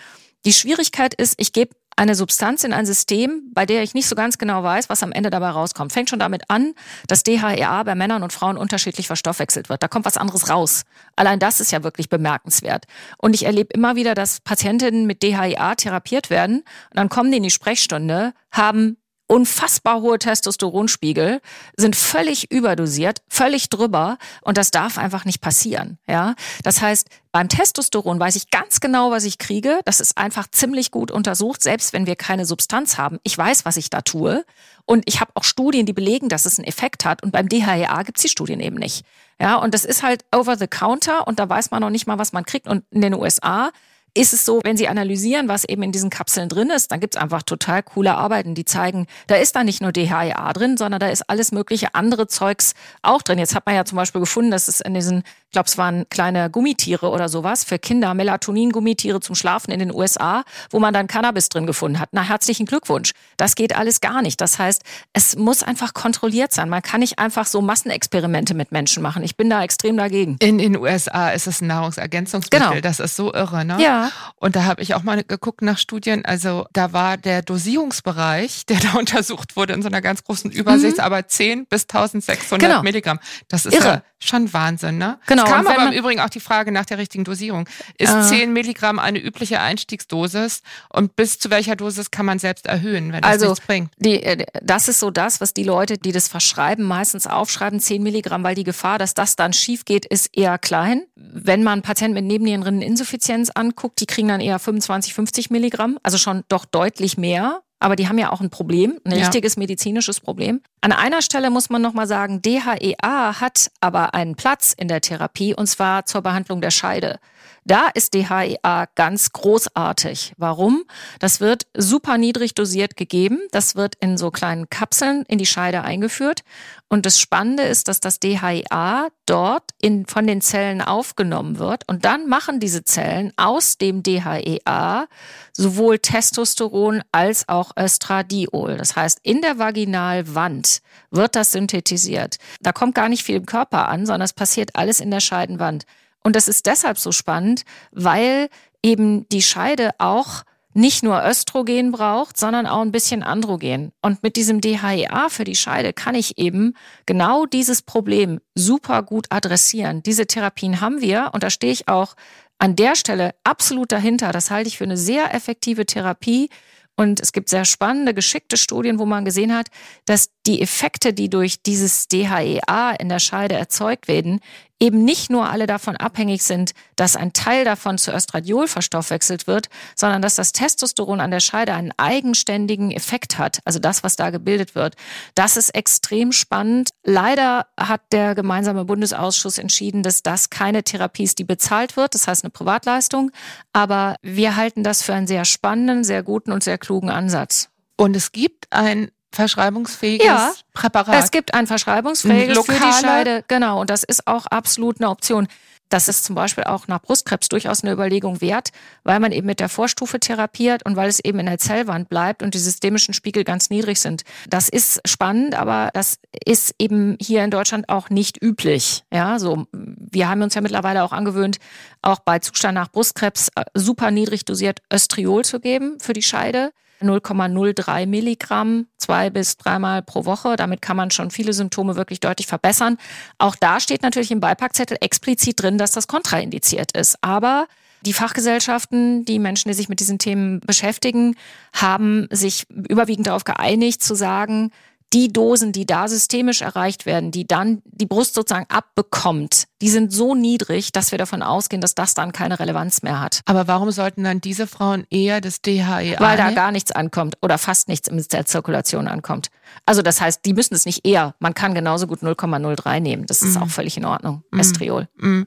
C: Die Schwierigkeit ist, ich gebe eine Substanz in ein System, bei der ich nicht so ganz genau weiß, was am Ende dabei rauskommt. Fängt schon damit an, dass DHEA bei Männern und Frauen unterschiedlich verstoffwechselt wird. Da kommt was anderes raus. Allein das ist ja wirklich bemerkenswert. Und ich erlebe immer wieder, dass Patientinnen mit DHEA therapiert werden und dann kommen die in die Sprechstunde, haben unfassbar hohe Testosteronspiegel, sind völlig überdosiert, völlig drüber und das darf einfach nicht passieren. Ja, das heißt, beim Testosteron weiß ich ganz genau, was ich kriege. Das ist einfach ziemlich gut untersucht, selbst wenn wir keine Substanz haben. Ich weiß, was ich da tue und ich habe auch Studien, die belegen, dass es einen Effekt hat. Und beim DHEA gibt's die Studien eben nicht. Ja, und das ist halt over the counter und da weiß man noch nicht mal, was man kriegt. Und in den USA ist es so, wenn Sie analysieren, was eben in diesen Kapseln drin ist, dann gibt's einfach total coole Arbeiten, die zeigen, da ist da nicht nur DHEA drin, sondern da ist alles mögliche andere Zeugs auch drin. Jetzt hat man ja zum Beispiel gefunden, dass es in diesen, ich glaube, es waren kleine Gummitiere oder sowas für Kinder, Melatonin-Gummitiere zum Schlafen in den USA, wo man dann Cannabis drin gefunden hat. Na, herzlichen Glückwunsch. Das geht alles gar nicht. Das heißt, es muss einfach kontrolliert sein. Man kann nicht einfach so Massenexperimente mit Menschen machen. Ich bin da extrem dagegen.
B: In den USA ist es ein Nahrungsergänzungsmittel.
C: Genau.
B: Das ist so irre, ne?
C: Ja.
B: Und da habe ich auch mal geguckt nach Studien. Also da war der Dosierungsbereich, der da untersucht wurde in so einer ganz großen Übersicht, aber 10 bis 1600
C: Mhm. Genau.
B: Milligramm. Das ist
C: Irre.
B: ja schon Wahnsinn, ne?
C: Genau,
B: kam
C: und wenn
B: aber im Übrigen auch die Frage nach der richtigen Dosierung. Ist
C: Ah.
B: 10 Milligramm eine übliche Einstiegsdosis? Und bis zu welcher Dosis kann man selbst erhöhen, wenn das
C: Also
B: nichts bringt?
C: die, äh, das ist so das, was die Leute, die das verschreiben, meistens aufschreiben, 10 Milligramm, weil die Gefahr, dass das dann schief geht, ist eher klein. Wenn man Patienten mit Nebenniereninneninsuffizienz anguckt, die kriegen dann eher 25, 50 Milligramm, also schon doch deutlich mehr. Aber die haben ja auch ein Problem, ein
B: Ja.
C: richtiges medizinisches Problem. An einer Stelle muss man nochmal sagen, DHEA hat aber einen Platz in der Therapie und zwar zur Behandlung der Scheide. Da ist DHEA ganz großartig. Warum? Das wird super niedrig dosiert gegeben. Das wird in so kleinen Kapseln in die Scheide eingeführt. Und das Spannende ist, dass das DHEA dort in, von den Zellen aufgenommen wird. Und dann machen diese Zellen aus dem DHEA sowohl Testosteron als auch Östradiol. Das heißt, in der Vaginalwand wird das synthetisiert. Da kommt gar nicht viel im Körper an, sondern es passiert alles in der Scheidenwand. Und das ist deshalb so spannend, weil eben die Scheide auch nicht nur Östrogen braucht, sondern auch ein bisschen Androgen. Und mit diesem DHEA für die Scheide kann ich eben genau dieses Problem super gut adressieren. Diese Therapien haben wir und da stehe ich auch an der Stelle absolut dahinter. Das halte ich für eine sehr effektive Therapie. Und es gibt sehr spannende, geschickte Studien, wo man gesehen hat, dass die Effekte, die durch dieses DHEA in der Scheide erzeugt werden, eben nicht nur alle davon abhängig sind, dass ein Teil davon zu Östradiol verstoffwechselt wird, sondern dass das Testosteron an der Scheide einen eigenständigen Effekt hat, also das, was da gebildet wird. Das ist extrem spannend. Leider hat der gemeinsame Bundesausschuss entschieden, dass das keine Therapie ist, die bezahlt wird, das heißt eine Privatleistung, aber wir halten das für einen sehr spannenden, sehr guten und sehr klugen Ansatz.
B: Und es gibt ein verschreibungsfähiges
C: Ja.
B: Präparat.
C: Es gibt ein verschreibungsfähiges für die
B: Lokale-
C: Scheide, genau, und das ist auch absolut eine Option. Das ist zum Beispiel auch nach Brustkrebs durchaus eine Überlegung wert, weil man eben mit der Vorstufe therapiert und weil es eben in der Zellwand bleibt und die systemischen Spiegel ganz niedrig sind. Das ist spannend, aber das ist eben hier in Deutschland auch nicht üblich. Ja, so, wir haben uns ja mittlerweile auch angewöhnt, auch bei Zustand nach Brustkrebs äh, super niedrig dosiert Östriol zu geben für die Scheide. 0,03 Milligramm zwei bis dreimal pro Woche. Damit kann man schon viele Symptome wirklich deutlich verbessern. Auch da steht natürlich im Beipackzettel explizit drin, dass das kontraindiziert ist. Aber die Fachgesellschaften, die Menschen, die sich mit diesen Themen beschäftigen, haben sich überwiegend darauf geeinigt zu sagen, die Dosen, die da systemisch erreicht werden, die dann die Brust sozusagen abbekommt, die sind so niedrig, dass wir davon ausgehen, dass das dann keine Relevanz mehr hat.
B: aber warum sollten dann diese Frauen eher das DHEA
C: Weil da gar nichts ankommt oder fast nichts in der Zirkulation ankommt. Also das heißt, die müssen es nicht eher. Man kann genauso gut 0,03 nehmen. Das ist
B: Mhm.
C: auch völlig in Ordnung.
B: Mhm.
C: Estriol.
B: Mm.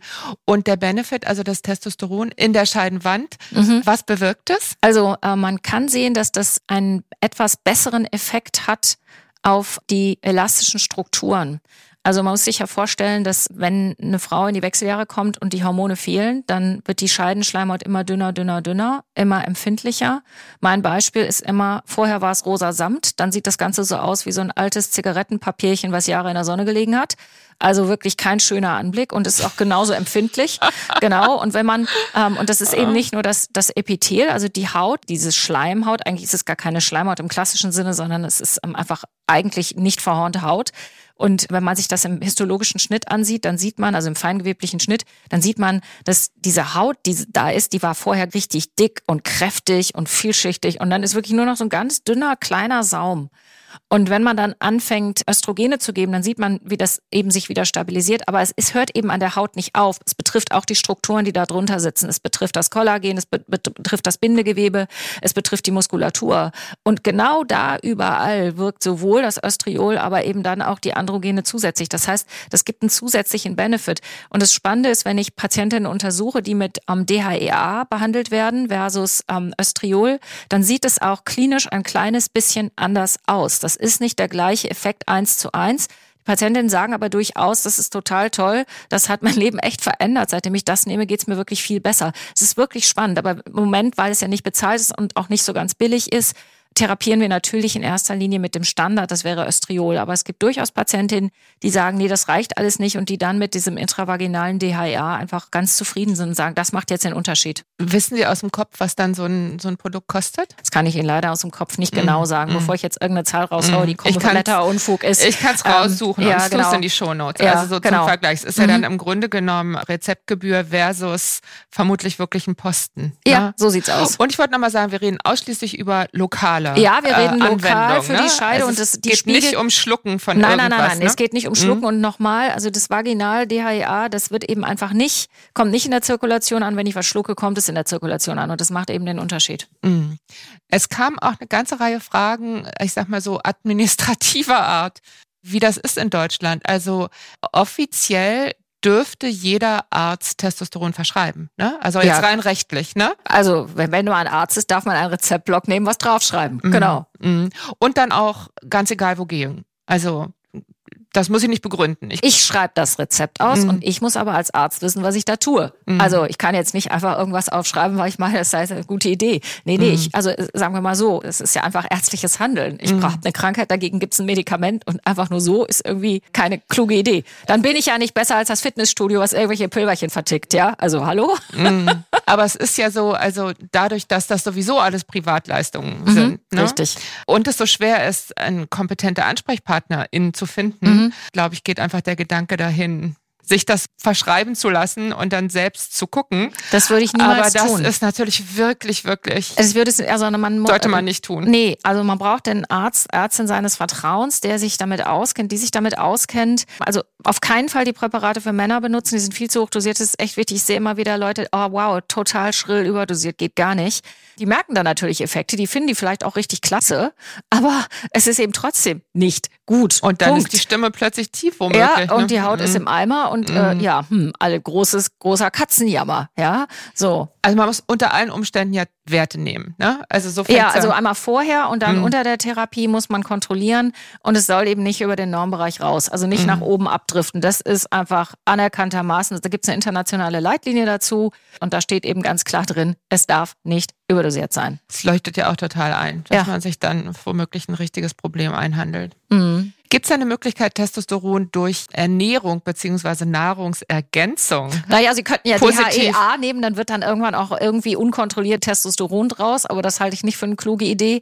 B: Und der Benefit, also das Testosteron in der Scheidenwand,
C: Mhm.
B: was bewirkt es?
C: Also äh, man kann sehen, dass das einen etwas besseren Effekt hat auf die elastischen Strukturen. Also man muss sich ja vorstellen, dass wenn eine Frau in die Wechseljahre kommt und die Hormone fehlen, dann wird die Scheidenschleimhaut immer dünner, dünner, dünner, immer empfindlicher. Mein Beispiel ist immer, vorher war es rosa Samt, dann sieht das Ganze so aus wie so ein altes Zigarettenpapierchen, was Jahre in der Sonne gelegen hat. Also wirklich kein schöner Anblick und ist auch genauso empfindlich. genau. Und wenn man, ähm, und das ist eben nicht nur das, das Epithel, also die Haut, diese Schleimhaut, eigentlich ist es gar keine Schleimhaut im klassischen Sinne, sondern es ist ähm, einfach eigentlich nicht verhornte Haut. Und wenn man sich das im histologischen Schnitt ansieht, dann sieht man, also im feingeweblichen Schnitt, dann sieht man, dass diese Haut, die da ist, die war vorher richtig dick und kräftig und vielschichtig. Und dann ist wirklich nur noch so ein ganz dünner, kleiner Saum. Und wenn man dann anfängt, Östrogene zu geben, dann sieht man, wie das eben sich wieder stabilisiert. Aber es, es hört eben an der Haut nicht auf. Es betrifft auch die Strukturen, die da drunter sitzen. Es betrifft das Kollagen, es betrifft das Bindegewebe, es betrifft die Muskulatur. Und genau da überall wirkt sowohl das Östriol, aber eben dann auch die Androgene zusätzlich. Das heißt, das gibt einen zusätzlichen Benefit. Und das Spannende ist, wenn ich Patientinnen untersuche, die mit ähm, DHEA behandelt werden versus ähm, Östriol, dann sieht es auch klinisch ein kleines bisschen anders aus. Das ist nicht der gleiche Effekt eins zu eins. Die Patientinnen sagen aber durchaus, das ist total toll. Das hat mein Leben echt verändert. Seitdem ich das nehme, geht's mir wirklich viel besser. Es ist wirklich spannend. Aber im Moment, weil es ja nicht bezahlt ist und auch nicht so ganz billig ist, therapieren wir natürlich in erster Linie mit dem Standard, das wäre Östriol. Aber es gibt durchaus Patientinnen, die sagen, nee, das reicht alles nicht und die dann mit diesem intravaginalen DHA einfach ganz zufrieden sind und sagen, das macht jetzt den Unterschied.
B: Wissen Sie aus dem Kopf, was dann so ein, so ein Produkt kostet?
C: Das kann ich Ihnen leider aus dem Kopf nicht genau mm, sagen, mm. bevor ich jetzt irgendeine Zahl raushaue, die kompletter Unfug ist.
B: Ich kann es ähm, raussuchen ähm, ja, und genau. in die Shownotes. Ja, also so genau. zum Vergleich. Es ist mhm. ja dann im Grunde genommen Rezeptgebühr versus vermutlich wirklich ein Posten.
C: Ja, ne? so sieht's aus.
B: Und ich wollte nochmal sagen, wir reden ausschließlich über lokale
C: Ja, wir reden äh, lokal für ne? die Scheide also und das
B: die geht
C: Spiegel
B: nicht um Schlucken von
C: nein,
B: irgendwas.
C: Nein, nein, nein,
B: ne?
C: es geht nicht um Schlucken mhm. und nochmal, also das Vaginal DHEA, das wird eben einfach nicht, kommt nicht in der Zirkulation an, wenn ich was schlucke, kommt es in der Zirkulation an und das macht eben den Unterschied.
B: Mhm. Es kam auch eine ganze Reihe Fragen, ich sag mal so administrativer Art, wie das ist in Deutschland. Also offiziell dürfte jeder Arzt Testosteron verschreiben. Ne? Also jetzt ja. rein rechtlich. Ne?
C: Also wenn, wenn du ein Arzt ist, darf man einen Rezeptblock nehmen, was draufschreiben. Mhm. Genau.
B: Mhm. Und dann auch ganz egal wo gehen. Also das muss ich nicht begründen.
C: Ich, ich schreibe das Rezept aus mhm. und ich muss aber als Arzt wissen, was ich da tue. Mhm. Also ich kann jetzt nicht einfach irgendwas aufschreiben, weil ich meine, das sei eine gute Idee. Nee, nee, mhm. ich, also sagen wir mal so, es ist ja einfach ärztliches Handeln. Ich mhm. brauche eine Krankheit, dagegen gibt es ein Medikament und einfach nur so ist irgendwie keine kluge Idee. Dann bin ich ja nicht besser als das Fitnessstudio, was irgendwelche Pilberchen vertickt, ja? Also hallo?
B: Mhm. Aber es ist ja so, also dadurch, dass das sowieso alles Privatleistungen mhm. sind. Ne?
C: Richtig.
B: Und es so schwer ist, einen kompetenten Ansprechpartner in zu finden, mhm. glaube ich, geht einfach der Gedanke dahin, sich das verschreiben zu lassen und dann selbst zu gucken.
C: Das würde ich niemals
B: Aber das
C: tun.
B: ist natürlich wirklich, wirklich.
C: Es würde es, also man
B: sollte man nicht tun.
C: Nee, also man braucht den Arzt, Ärztin seines Vertrauens, der sich damit auskennt, die sich damit auskennt. Also auf keinen Fall die Präparate für Männer benutzen, die sind viel zu hoch dosiert. Das ist echt wichtig. Ich sehe immer wieder Leute, oh wow, total schrill überdosiert, geht gar nicht. Die merken dann natürlich Effekte, die finden die vielleicht auch richtig klasse, aber es ist eben trotzdem nicht gut.
B: Und dann
C: Punkt.
B: ist die Stimme plötzlich tief womöglich.
C: Ja, und ne? die Haut mhm. ist im Eimer und äh, mhm. ja, hm, alle großes, großer Katzenjammer, ja, so.
B: Also man muss unter allen Umständen ja Werte nehmen, ne? Also so
C: Ja, also einmal vorher und dann mhm. unter der Therapie muss man kontrollieren und es soll eben nicht über den Normbereich raus, also nicht mhm. nach oben abdriften. Das ist einfach anerkanntermaßen, da gibt es eine internationale Leitlinie dazu und da steht eben ganz klar drin, es darf nicht überdosiert sein.
B: Es leuchtet ja auch total ein, dass ja. man sich dann womöglich ein richtiges Problem einhandelt. Mhm. Gibt es eine Möglichkeit, Testosteron durch Ernährung beziehungsweise Nahrungsergänzung?
C: Naja, Sie könnten ja positiv. DHEA nehmen, dann wird dann irgendwann auch irgendwie unkontrolliert Testosteron draus, aber das halte ich nicht für eine kluge Idee.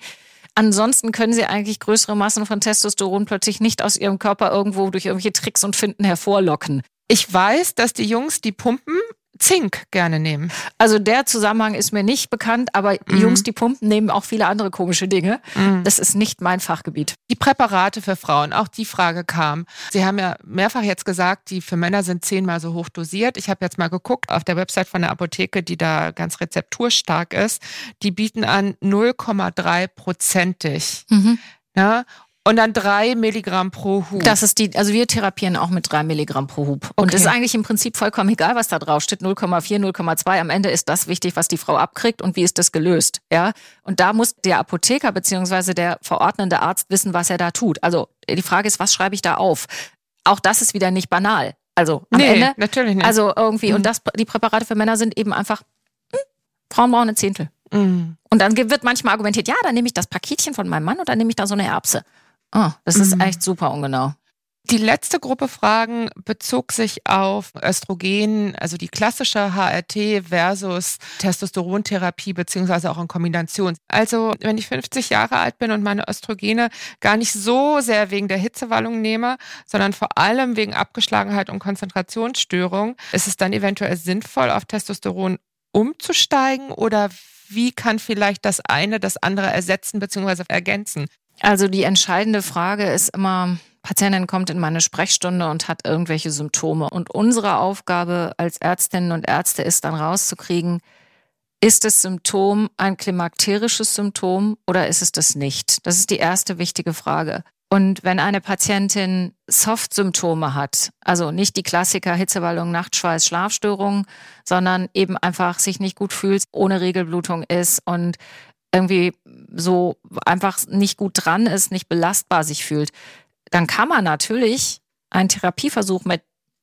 C: Ansonsten können Sie eigentlich größere Massen von Testosteron plötzlich nicht aus Ihrem Körper irgendwo durch irgendwelche Tricks und Finden hervorlocken.
B: Ich weiß, dass die Jungs, die pumpen, Zink gerne nehmen.
C: Also der Zusammenhang ist mir nicht bekannt, aber mhm. Jungs, die pumpen, nehmen auch viele andere komische Dinge. Mhm. Das ist nicht mein Fachgebiet.
B: Die Präparate für Frauen, auch die Frage kam. Sie haben ja mehrfach jetzt gesagt, die für Männer sind zehnmal so hoch dosiert. Ich habe jetzt mal geguckt auf der Website von der Apotheke, die da ganz rezepturstark ist. Die bieten an 0,3 prozentig. Mhm. Ja, und dann drei Milligramm pro Hub.
C: Das ist die, also wir therapieren auch mit drei Milligramm pro Hub. Und es ist eigentlich im Prinzip vollkommen egal, was da drauf steht. 0,4, 0,2. Am Ende ist das wichtig, was die Frau abkriegt und wie ist das gelöst. Ja. Und da muss der Apotheker beziehungsweise der verordnende Arzt wissen, was er da tut. Also die Frage ist, was schreibe ich da auf? auch das ist wieder nicht banal. Also am
B: nee,
C: Ende.
B: natürlich nicht.
C: Also irgendwie,
B: Mhm.
C: und das, die Präparate für Männer sind eben einfach, hm, Frauen brauchen ein Zehntel.
B: Mhm.
C: Und dann wird manchmal argumentiert, ja, dann nehme ich das Paketchen von meinem Mann und dann nehme ich da so eine Erbse. Oh, das ist
B: Mhm.
C: echt super ungenau.
B: Die letzte Gruppe Fragen bezog sich auf Östrogen, also die klassische HRT versus Testosterontherapie beziehungsweise auch in Kombination. Also wenn ich 50 Jahre alt bin und meine Östrogene gar nicht so sehr wegen der Hitzewallung nehme, sondern vor allem wegen Abgeschlagenheit und Konzentrationsstörung, ist es dann eventuell sinnvoll, auf Testosteron umzusteigen oder wie kann vielleicht das eine das andere ersetzen beziehungsweise ergänzen?
C: Also die entscheidende Frage ist immer, Patientin kommt in meine Sprechstunde und hat irgendwelche Symptome. Und unsere Aufgabe als Ärztinnen und Ärzte ist dann rauszukriegen, ist das Symptom ein klimakterisches Symptom oder ist es das nicht? Das ist die erste wichtige Frage. Und wenn eine Patientin Soft-Symptome hat, also nicht die Klassiker Hitzewallung, Nachtschweiß, Schlafstörungen, sondern eben einfach sich nicht gut fühlt, ohne Regelblutung ist und irgendwie so einfach nicht gut dran ist, nicht belastbar sich fühlt, dann kann man natürlich einen Therapieversuch mit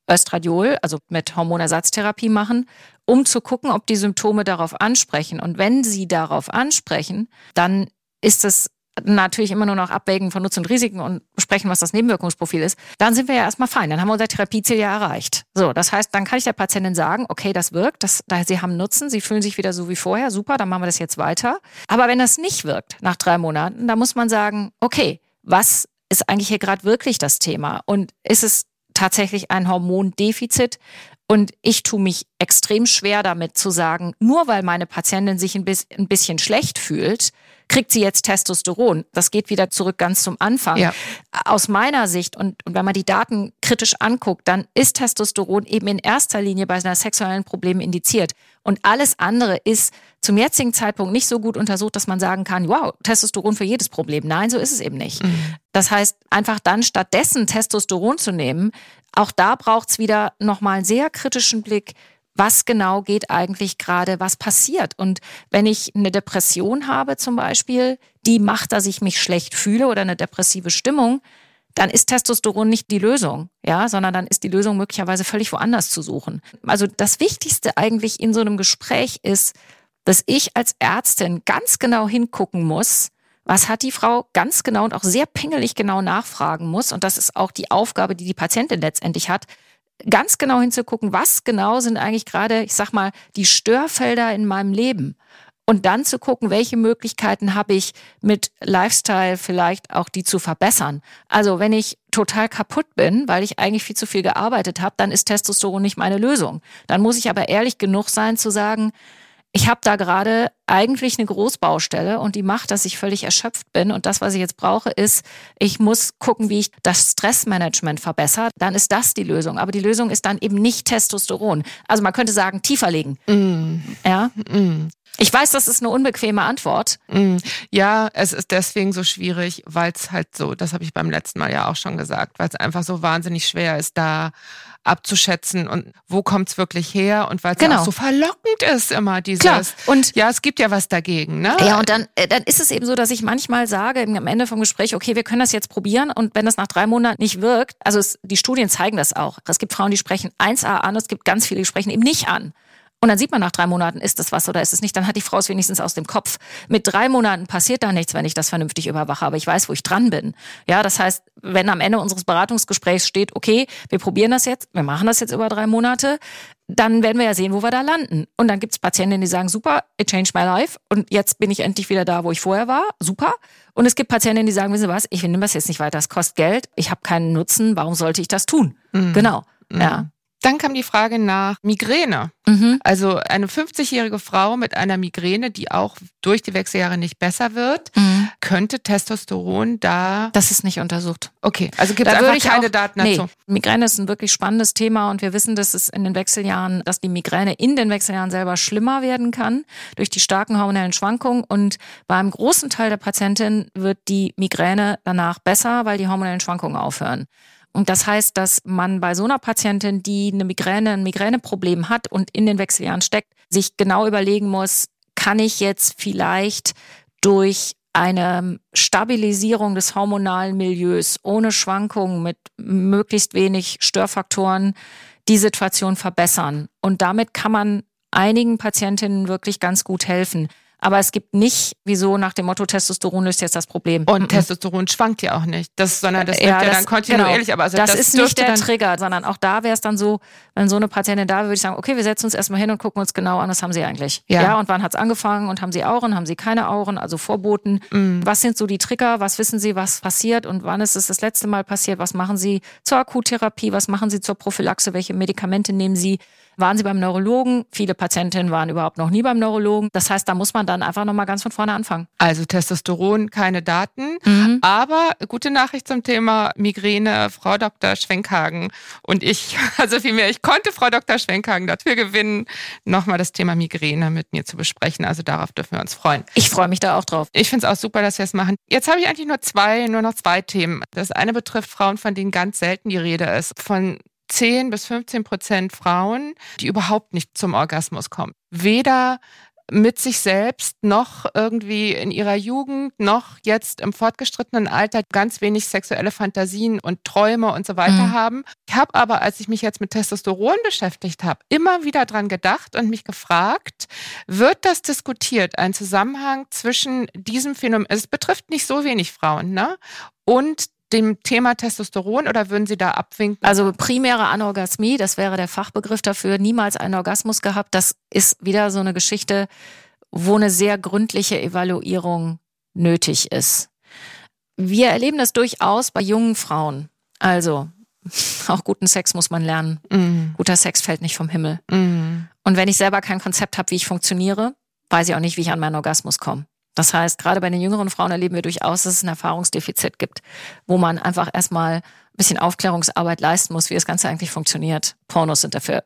C: Östradiol, also mit Hormonersatztherapie machen, um zu gucken, ob die Symptome darauf ansprechen. Und wenn sie darauf ansprechen, dann ist es natürlich immer nur noch abwägen von Nutzen und Risiken und besprechen, was das Nebenwirkungsprofil ist, dann sind wir ja erstmal fein. Dann haben wir unser Therapieziel ja erreicht. So, das heißt, dann kann ich der Patientin sagen, okay, das wirkt, das, da, sie haben Nutzen, sie fühlen sich wieder so wie vorher, super, dann machen wir das jetzt weiter. Aber wenn das nicht wirkt nach drei Monaten, dann muss man sagen, okay, was ist eigentlich hier gerade wirklich das Thema? Und ist es tatsächlich ein Hormondefizit? Und ich tue mich extrem schwer damit zu sagen, nur weil meine Patientin sich ein bisschen schlecht fühlt, kriegt sie jetzt Testosteron. Das geht wieder zurück ganz zum Anfang.
B: Ja.
C: Aus meiner Sicht, und, und wenn man die Daten kritisch anguckt, dann ist Testosteron eben in erster Linie bei einer sexuellen Problem indiziert. Und alles andere ist zum jetzigen Zeitpunkt nicht so gut untersucht, dass man sagen kann, wow, Testosteron für jedes Problem. Nein, so ist es eben nicht.
B: Mhm.
C: Das heißt, einfach dann stattdessen Testosteron zu nehmen, auch da braucht es wieder nochmal einen sehr kritischen Blick, was genau geht eigentlich gerade, was passiert. Und wenn ich eine Depression habe zum Beispiel, die macht, dass ich mich schlecht fühle oder eine depressive Stimmung, dann ist Testosteron nicht die Lösung, ja, sondern dann ist die Lösung möglicherweise völlig woanders zu suchen. Also das Wichtigste eigentlich in so einem Gespräch ist, dass ich als Ärztin ganz genau hingucken muss, was hat die Frau ganz genau und auch sehr pingelig genau nachfragen muss. Und das ist auch die Aufgabe, die die Patientin letztendlich hat, ganz genau hinzugucken, was genau sind eigentlich gerade, ich sag mal, die Störfelder in meinem Leben. Und dann zu gucken, welche Möglichkeiten habe ich mit Lifestyle vielleicht auch die zu verbessern. Also wenn ich total kaputt bin, weil ich eigentlich viel zu viel gearbeitet habe, dann ist Testosteron nicht meine Lösung. Dann muss ich aber ehrlich genug sein zu sagen, ich habe da gerade eigentlich eine Großbaustelle und die macht, dass ich völlig erschöpft bin. Und das, was ich jetzt brauche, ist, ich muss gucken, wie ich das Stressmanagement verbessere. Dann ist das die Lösung. Aber die Lösung ist dann eben nicht Testosteron. Also man könnte sagen, tiefer legen.
B: Mm.
C: Ja.
B: Mm.
C: Ich weiß, das ist eine unbequeme Antwort.
B: Mm. Ja, es ist deswegen so schwierig, weil es halt so, das habe ich beim letzten Mal ja auch schon gesagt, weil es einfach so wahnsinnig schwer ist, da abzuschätzen und wo kommt es wirklich her und weil es
C: Genau.
B: auch so verlockend ist immer dieses.
C: Klar. Und
B: Ja, es gibt ja was dagegen, ne?
C: Ja, und dann, äh, dann ist es eben so, dass ich manchmal sage am Ende vom Gespräch, okay, wir können das jetzt probieren und wenn das nach drei Monaten nicht wirkt, also es, die Studien zeigen das auch. Es gibt Frauen, die sprechen 1a an, es gibt ganz viele, die sprechen eben nicht an. Und dann sieht man nach drei Monaten, ist das was oder ist es nicht, dann hat die Frau es wenigstens aus dem Kopf. Mit drei Monaten passiert da nichts, wenn ich das vernünftig überwache, aber ich weiß, wo ich dran bin. Ja, das heißt, wenn am Ende unseres Beratungsgesprächs steht, okay, wir probieren das jetzt, wir machen das jetzt über drei Monate, dann werden wir ja sehen, wo wir da landen. Und dann gibt es Patientinnen, die sagen, super, it changed my life und jetzt bin ich endlich wieder da, wo ich vorher war, super. Und es gibt Patientinnen, die sagen, wissen Sie was, ich nehme das jetzt nicht weiter, es kostet Geld, ich habe keinen Nutzen, warum sollte ich das tun?
B: Mhm.
C: Genau,
B: Mhm.
C: ja.
B: Dann kam die Frage nach Migräne.
C: Mhm.
B: Also eine 50-jährige Frau mit einer Migräne, die auch durch die Wechseljahre nicht besser wird,
C: Mhm.
B: könnte Testosteron da.
C: Das ist nicht untersucht.
B: Okay, also gibt es
C: Da
B: einfach keine
C: auch,
B: Daten
C: nee,
B: dazu.
C: Migräne ist ein wirklich spannendes Thema und wir wissen, dass es in den Wechseljahren, dass die Migräne in den Wechseljahren selber schlimmer werden kann durch die starken hormonellen Schwankungen und beim großen Teil der Patientin wird die Migräne danach besser, weil die hormonellen Schwankungen aufhören. Und das heißt, dass man bei so einer Patientin, die eine Migräne, ein Migräneproblem hat und in den Wechseljahren steckt, sich genau überlegen muss, kann ich jetzt vielleicht durch eine Stabilisierung des hormonalen Milieus ohne Schwankungen mit möglichst wenig Störfaktoren die Situation verbessern. Und damit kann man einigen Patientinnen wirklich ganz gut helfen. Aber es gibt nicht, wieso nach dem Motto Testosteron löst jetzt das Problem.
B: Und mhm. Testosteron schwankt ja auch nicht. Das, sondern das ja, ja dann kontinuierlich.
C: Genau. Aber also das, das, ist nicht der Trigger, sondern auch da wäre es dann so, wenn so eine Patientin da wäre, würde ich sagen, okay, wir setzen uns erstmal hin und gucken uns genau an, was haben sie eigentlich. Ja, ja und wann hat es angefangen und haben sie Auren, haben sie keine Auren, also Vorboten. Mhm. Was sind so die Trigger? Was wissen sie, was passiert und wann ist es das letzte Mal passiert? Was machen sie zur Akuttherapie? Was machen sie zur Prophylaxe? Welche Medikamente nehmen sie? Waren Sie beim Neurologen? Viele Patientinnen waren überhaupt noch nie beim Neurologen. Das heißt, da muss man dann einfach nochmal ganz von vorne anfangen.
B: Also Testosteron, keine Daten. Mhm. Aber gute Nachricht zum Thema Migräne, Frau Dr. Schwenkhagen und ich, also vielmehr, ich konnte Frau Dr. Schwenkhagen dafür gewinnen, nochmal das Thema Migräne mit mir zu besprechen. Also darauf dürfen wir uns freuen.
C: Ich freue mich da auch drauf.
B: Ich finde es auch super, dass wir es machen. Jetzt habe ich eigentlich nur zwei, nur noch zwei Themen. Das eine betrifft Frauen, von denen ganz selten die Rede ist. Von 10 bis 15 Prozent Frauen, die überhaupt nicht zum Orgasmus kommen. Weder mit sich selbst noch irgendwie in ihrer Jugend noch jetzt im fortgeschrittenen Alter ganz wenig sexuelle Fantasien und Träume und so weiter mhm. haben. Ich habe aber, als ich mich jetzt mit Testosteron beschäftigt habe, immer wieder dran gedacht und mich gefragt, wird das diskutiert, ein Zusammenhang zwischen diesem Phänomen, es betrifft nicht so wenig Frauen, ne? Und dem Thema Testosteron oder würden Sie da abwinken?
C: Also primäre Anorgasmie, das wäre der Fachbegriff dafür, niemals einen Orgasmus gehabt. Das ist wieder so eine Geschichte, wo eine sehr gründliche Evaluierung nötig ist. Wir erleben das durchaus bei jungen Frauen. Also auch guten Sex muss man lernen. Mm. Guter Sex fällt nicht vom Himmel. Mm. Und wenn ich selber kein Konzept habe, wie ich funktioniere, weiß ich auch nicht, wie ich an meinen Orgasmus komme. Das heißt, gerade bei den jüngeren Frauen erleben wir durchaus, dass es ein Erfahrungsdefizit gibt, wo man einfach erstmal ein bisschen Aufklärungsarbeit leisten muss, wie das Ganze eigentlich funktioniert. Pornos sind dafür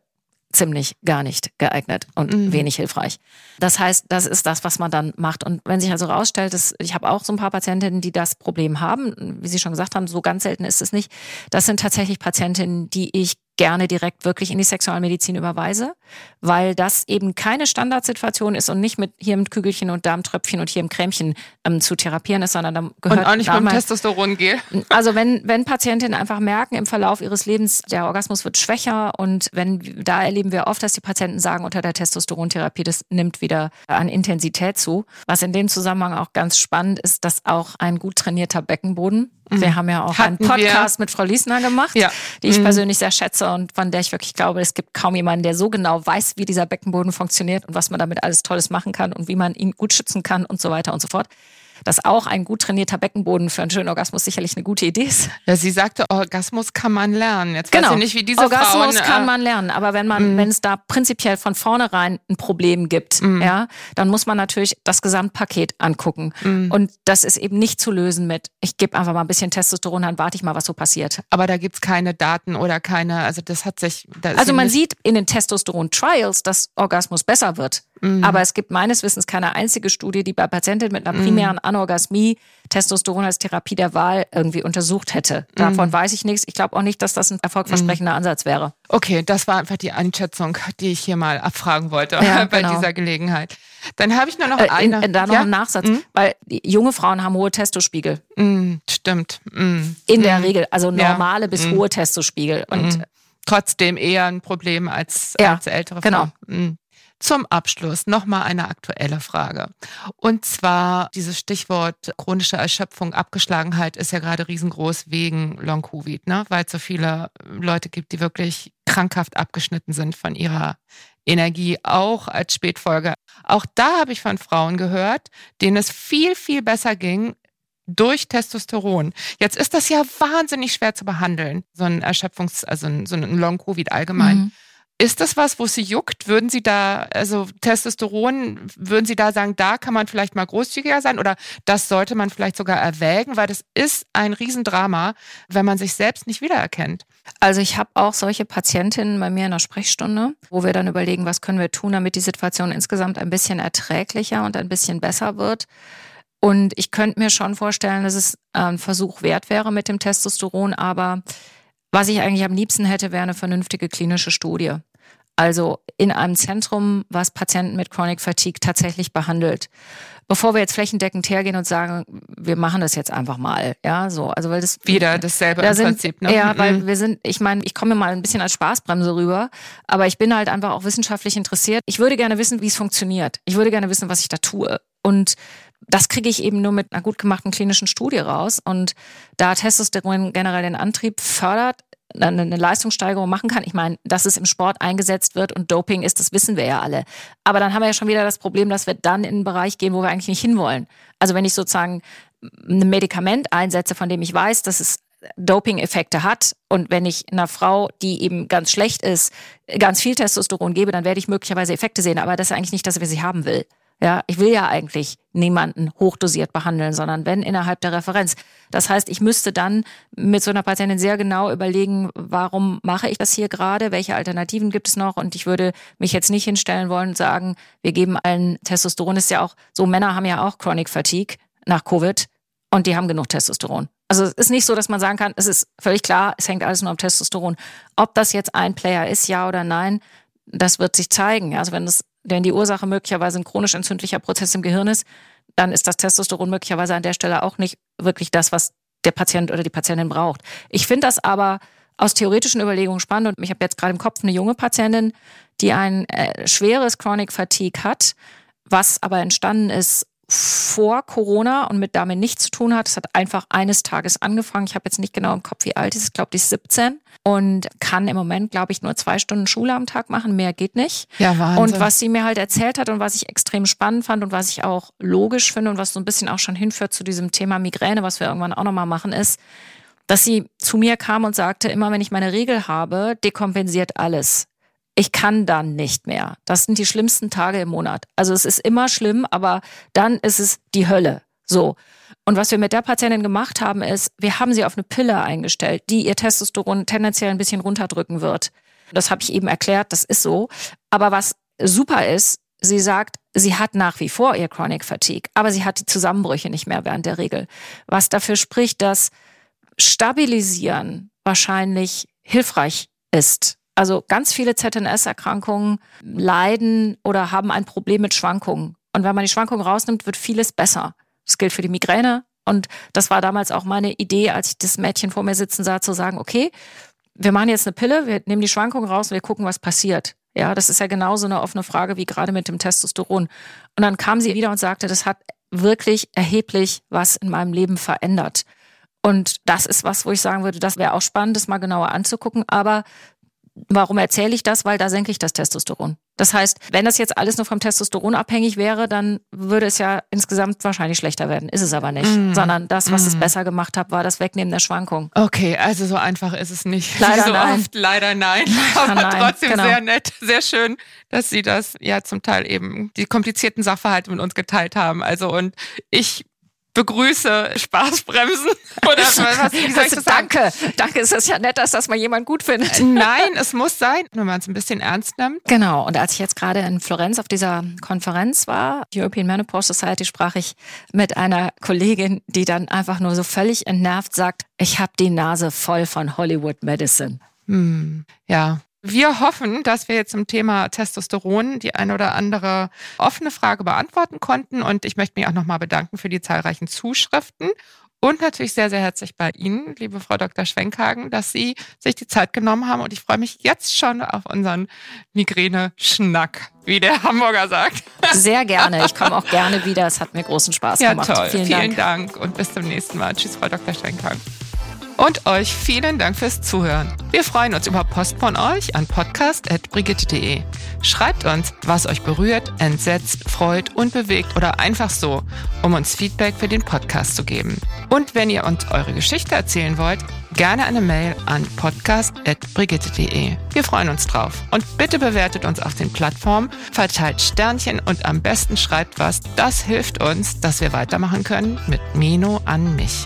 C: ziemlich gar nicht geeignet und mhm. wenig hilfreich. Das heißt, das ist das, was man dann macht. Und wenn sich also herausstellt, dass ich habe auch so ein paar Patientinnen, die das Problem haben, wie Sie schon gesagt haben, so ganz selten ist es nicht. Das sind tatsächlich Patientinnen, die ich gerne direkt wirklich in die Sexualmedizin überweise, weil das eben keine Standardsituation ist und nicht mit hier mit Kügelchen und Darmtröpfchen und hier im Cremchen ähm, zu therapieren ist, sondern da gehört
B: und auch nicht mit dem Testosterongel.
C: Also wenn wenn Patientinnen einfach merken im Verlauf ihres Lebens der Orgasmus wird schwächer und wenn da erleben wir oft, dass die Patienten sagen unter der Testosterontherapie das nimmt wieder an Intensität zu. Was in dem Zusammenhang auch ganz spannend ist, dass auch ein gut trainierter Beckenboden wir mhm. haben ja auch Hatten einen Podcast wir. mit Frau Liesner gemacht, ja. die ich mhm. persönlich sehr schätze und von der ich wirklich glaube, es gibt kaum jemanden, der so genau weiß, wie dieser Beckenboden funktioniert und was man damit alles Tolles machen kann und wie man ihn gut schützen kann und so weiter und so fort dass auch ein gut trainierter Beckenboden für einen schönen Orgasmus sicherlich eine gute Idee ist.
B: Ja, sie sagte, Orgasmus kann man lernen.
C: Jetzt genau. weiß ich nicht, wie diese Orgasmus Frauen, kann äh, man lernen, aber wenn man, mm. wenn es da prinzipiell von vornherein ein Problem gibt, mm. ja, dann muss man natürlich das Gesamtpaket angucken. Mm. Und das ist eben nicht zu lösen mit, ich gebe einfach mal ein bisschen Testosteron, dann warte ich mal, was so passiert.
B: Aber da gibt's keine Daten oder keine, also das hat sich.
C: also man sieht in den Testosteron-Trials, dass Orgasmus besser wird. Mhm. Aber es gibt meines Wissens keine einzige Studie, die bei Patientinnen mit einer mhm. primären mhm. Anorgasmie Testosteron als Therapie der Wahl irgendwie untersucht hätte. Davon mhm. weiß ich nichts. Ich glaube auch nicht, dass das ein erfolgversprechender mhm. Ansatz wäre.
B: Okay, das war einfach die Einschätzung, die ich hier mal abfragen wollte ja, bei genau. dieser Gelegenheit. Dann habe ich nur noch äh, eine.
C: In, da noch ja? einen Nachsatz, mhm. weil junge Frauen haben hohe Testospiegel.
B: stimmt.
C: In der Regel, also normale ja. bis hohe Testospiegel. Und
B: trotzdem eher ein Problem als, ja, als ältere Frauen. Genau. Zum Abschluss nochmal eine aktuelle Frage. Und zwar dieses Stichwort chronische Erschöpfung, Abgeschlagenheit ist ja gerade riesengroß wegen Long-Covid, ne? weil es so viele Leute gibt, die wirklich krankhaft abgeschnitten sind von ihrer Energie, auch als Spätfolge. Auch da habe ich von Frauen gehört, denen es viel, viel besser ging durch Testosteron. Jetzt ist das ja wahnsinnig schwer zu behandeln, so ein Erschöpfungs-, also so ein Long-Covid allgemein. Mhm. Ist das was, wo Sie juckt? Würden Sie da, also Testosteron, würden Sie da sagen, da kann man vielleicht mal großzügiger sein oder das sollte man vielleicht sogar erwägen, weil das ist ein Riesendrama, wenn man sich selbst nicht wiedererkennt.
C: Also ich habe auch solche Patientinnen bei mir in der Sprechstunde, wo wir dann überlegen, was können wir tun, damit die Situation insgesamt ein bisschen erträglicher und ein bisschen besser wird. Und ich könnte mir schon vorstellen, dass es ein Versuch wert wäre mit dem Testosteron, aber was ich eigentlich am liebsten hätte, wäre eine vernünftige klinische Studie. Also in einem Zentrum, was Patienten mit Chronic Fatigue tatsächlich behandelt. Bevor wir jetzt flächendeckend hergehen und sagen, wir machen das jetzt einfach mal, ja, so, also weil das
B: wieder dasselbe
C: da sind,
B: Prinzip, ne?
C: Ja, weil
B: Mhm.
C: wir sind, ich meine, ich komme mal ein bisschen als Spaßbremse rüber, aber ich bin halt einfach auch wissenschaftlich interessiert. Ich würde gerne wissen, wie es funktioniert. Ich würde gerne wissen, was ich da tue. Und das kriege ich eben nur mit einer gut gemachten klinischen Studie raus. Und da Testosteron generell den Antrieb fördert, eine Leistungssteigerung machen kann. Ich meine, dass es im Sport eingesetzt wird und Doping ist, das wissen wir ja alle. Aber dann haben wir ja schon wieder das Problem, dass wir dann in einen Bereich gehen, wo wir eigentlich nicht hinwollen. Also wenn ich sozusagen ein Medikament einsetze, von dem ich weiß, dass es Doping-Effekte hat und wenn ich einer Frau, die eben ganz schlecht ist, ganz viel Testosteron gebe, dann werde ich möglicherweise Effekte sehen. Aber das ist eigentlich nicht das, was ich haben will. Ja, ich will ja eigentlich niemanden hochdosiert behandeln, sondern wenn innerhalb der Referenz. Das heißt, ich müsste dann mit so einer Patientin sehr genau überlegen, warum mache ich das hier gerade, welche Alternativen gibt es noch und ich würde mich jetzt nicht hinstellen wollen und sagen, wir geben allen Testosteron. ist ja auch so, Männer haben ja auch Chronic Fatigue nach Covid und die haben genug Testosteron. Also es ist nicht so, dass man sagen kann, es ist völlig klar, es hängt alles nur am Testosteron. Ob das jetzt ein Player ist, ja oder nein, das wird sich zeigen. Also wenn das, wenn die Ursache möglicherweise ein chronisch entzündlicher Prozess im Gehirn ist, dann ist das Testosteron möglicherweise an der Stelle auch nicht wirklich das, was der Patient oder die Patientin braucht. Ich finde das aber aus theoretischen Überlegungen spannend und ich habe jetzt gerade im Kopf eine junge Patientin, die ein äh, schweres Chronic Fatigue hat, was aber entstanden ist vor Corona und mit damit nichts zu tun hat. Es hat einfach eines Tages angefangen. Ich habe jetzt nicht genau im Kopf, wie alt ist. Ich glaube, die ist 17 und kann im Moment, glaube ich, nur zwei Stunden Schule am Tag machen. Mehr geht nicht.
B: Ja, Wahnsinn.
C: Und was sie mir halt erzählt hat und was ich extrem spannend fand und was ich auch logisch finde und was so ein bisschen auch schon hinführt zu diesem Thema Migräne, was wir irgendwann auch nochmal machen, ist, dass sie zu mir kam und sagte, immer wenn ich meine Regel habe, dekompensiert alles. Ich kann dann nicht mehr. Das sind die schlimmsten Tage im Monat. Also es ist immer schlimm, aber dann ist es die Hölle. So. Und was wir mit der Patientin gemacht haben, ist, wir haben sie auf eine Pille eingestellt, die ihr Testosteron tendenziell ein bisschen runterdrücken wird. Das habe ich eben erklärt, das ist so. Aber was super ist, sie sagt, sie hat nach wie vor ihr Chronic Fatigue, aber sie hat die Zusammenbrüche nicht mehr während der Regel. Was dafür spricht, dass Stabilisieren wahrscheinlich hilfreich ist. Also ganz viele ZNS-Erkrankungen leiden oder haben ein Problem mit Schwankungen. Und wenn man die Schwankungen rausnimmt, wird vieles besser. Das gilt für die Migräne. Und das war damals auch meine Idee, als ich das Mädchen vor mir sitzen sah, zu sagen, okay, wir machen jetzt eine Pille, wir nehmen die Schwankungen raus und wir gucken, was passiert. Ja, das ist ja genauso eine offene Frage wie gerade mit dem Testosteron. Und dann kam sie wieder und sagte, das hat wirklich erheblich was in meinem Leben verändert. Und das ist was, wo ich sagen würde, das wäre auch spannend, das mal genauer anzugucken. Aber warum erzähle ich das? Weil da senke ich das Testosteron. Das heißt, wenn das jetzt alles nur vom Testosteron abhängig wäre, dann würde es ja insgesamt wahrscheinlich schlechter werden. Ist es aber nicht.
B: Mm.
C: Sondern das, was es
B: Mm.
C: besser gemacht hat, war das Wegnehmen der Schwankung.
B: Okay, also so einfach ist es nicht.
C: Leider
B: so
C: nein.
B: oft, leider nein.
C: Leider
B: Aber
C: nein,
B: trotzdem
C: genau.
B: sehr nett, sehr schön, dass Sie das ja zum Teil eben die komplizierten Sachverhalte mit uns geteilt haben. Also und ich begrüße Spaßbremsen oder was, wie soll ich das sagen?
C: danke, danke. Es ist ja nett, dass das mal jemand gut findet.
B: Nein, es muss sein, wenn man es ein bisschen ernst nimmt.
C: Genau, und als ich jetzt gerade in Florenz auf dieser Konferenz war, European Menopause Society, sprach ich mit einer Kollegin, die dann einfach nur so völlig entnervt sagt, ich habe die Nase voll von Hollywood Medicine.
B: Hm, ja. Wir hoffen, dass wir jetzt zum Thema Testosteron die eine oder andere offene Frage beantworten konnten. Und ich möchte mich auch nochmal bedanken für die zahlreichen Zuschriften. Und natürlich sehr, sehr herzlich bei Ihnen, liebe Frau Dr. Schwenkhagen, dass Sie sich die Zeit genommen haben. Und ich freue mich jetzt schon auf unseren Migräne-Schnack, wie der Hamburger sagt.
C: Sehr gerne. Ich komme auch gerne wieder. Es hat mir großen Spaß
B: Ja,
C: gemacht.
B: toll.
C: Vielen,
B: Vielen,
C: Dank.
B: Dank. und bis zum nächsten Mal. Tschüss, Frau Dr. Schwenkhagen. Und euch vielen Dank fürs Zuhören. Wir freuen uns über Post von euch an podcast.brigitte.de. Schreibt uns, was euch berührt, entsetzt, freut und bewegt oder einfach so, um uns Feedback für den Podcast zu geben. Und wenn ihr uns eure Geschichte erzählen wollt, gerne eine Mail an podcast.brigitte.de. Wir freuen uns drauf. Und bitte bewertet uns auf den Plattformen, verteilt Sternchen und am besten schreibt was. Das hilft uns, dass wir weitermachen können mit Meno an mich.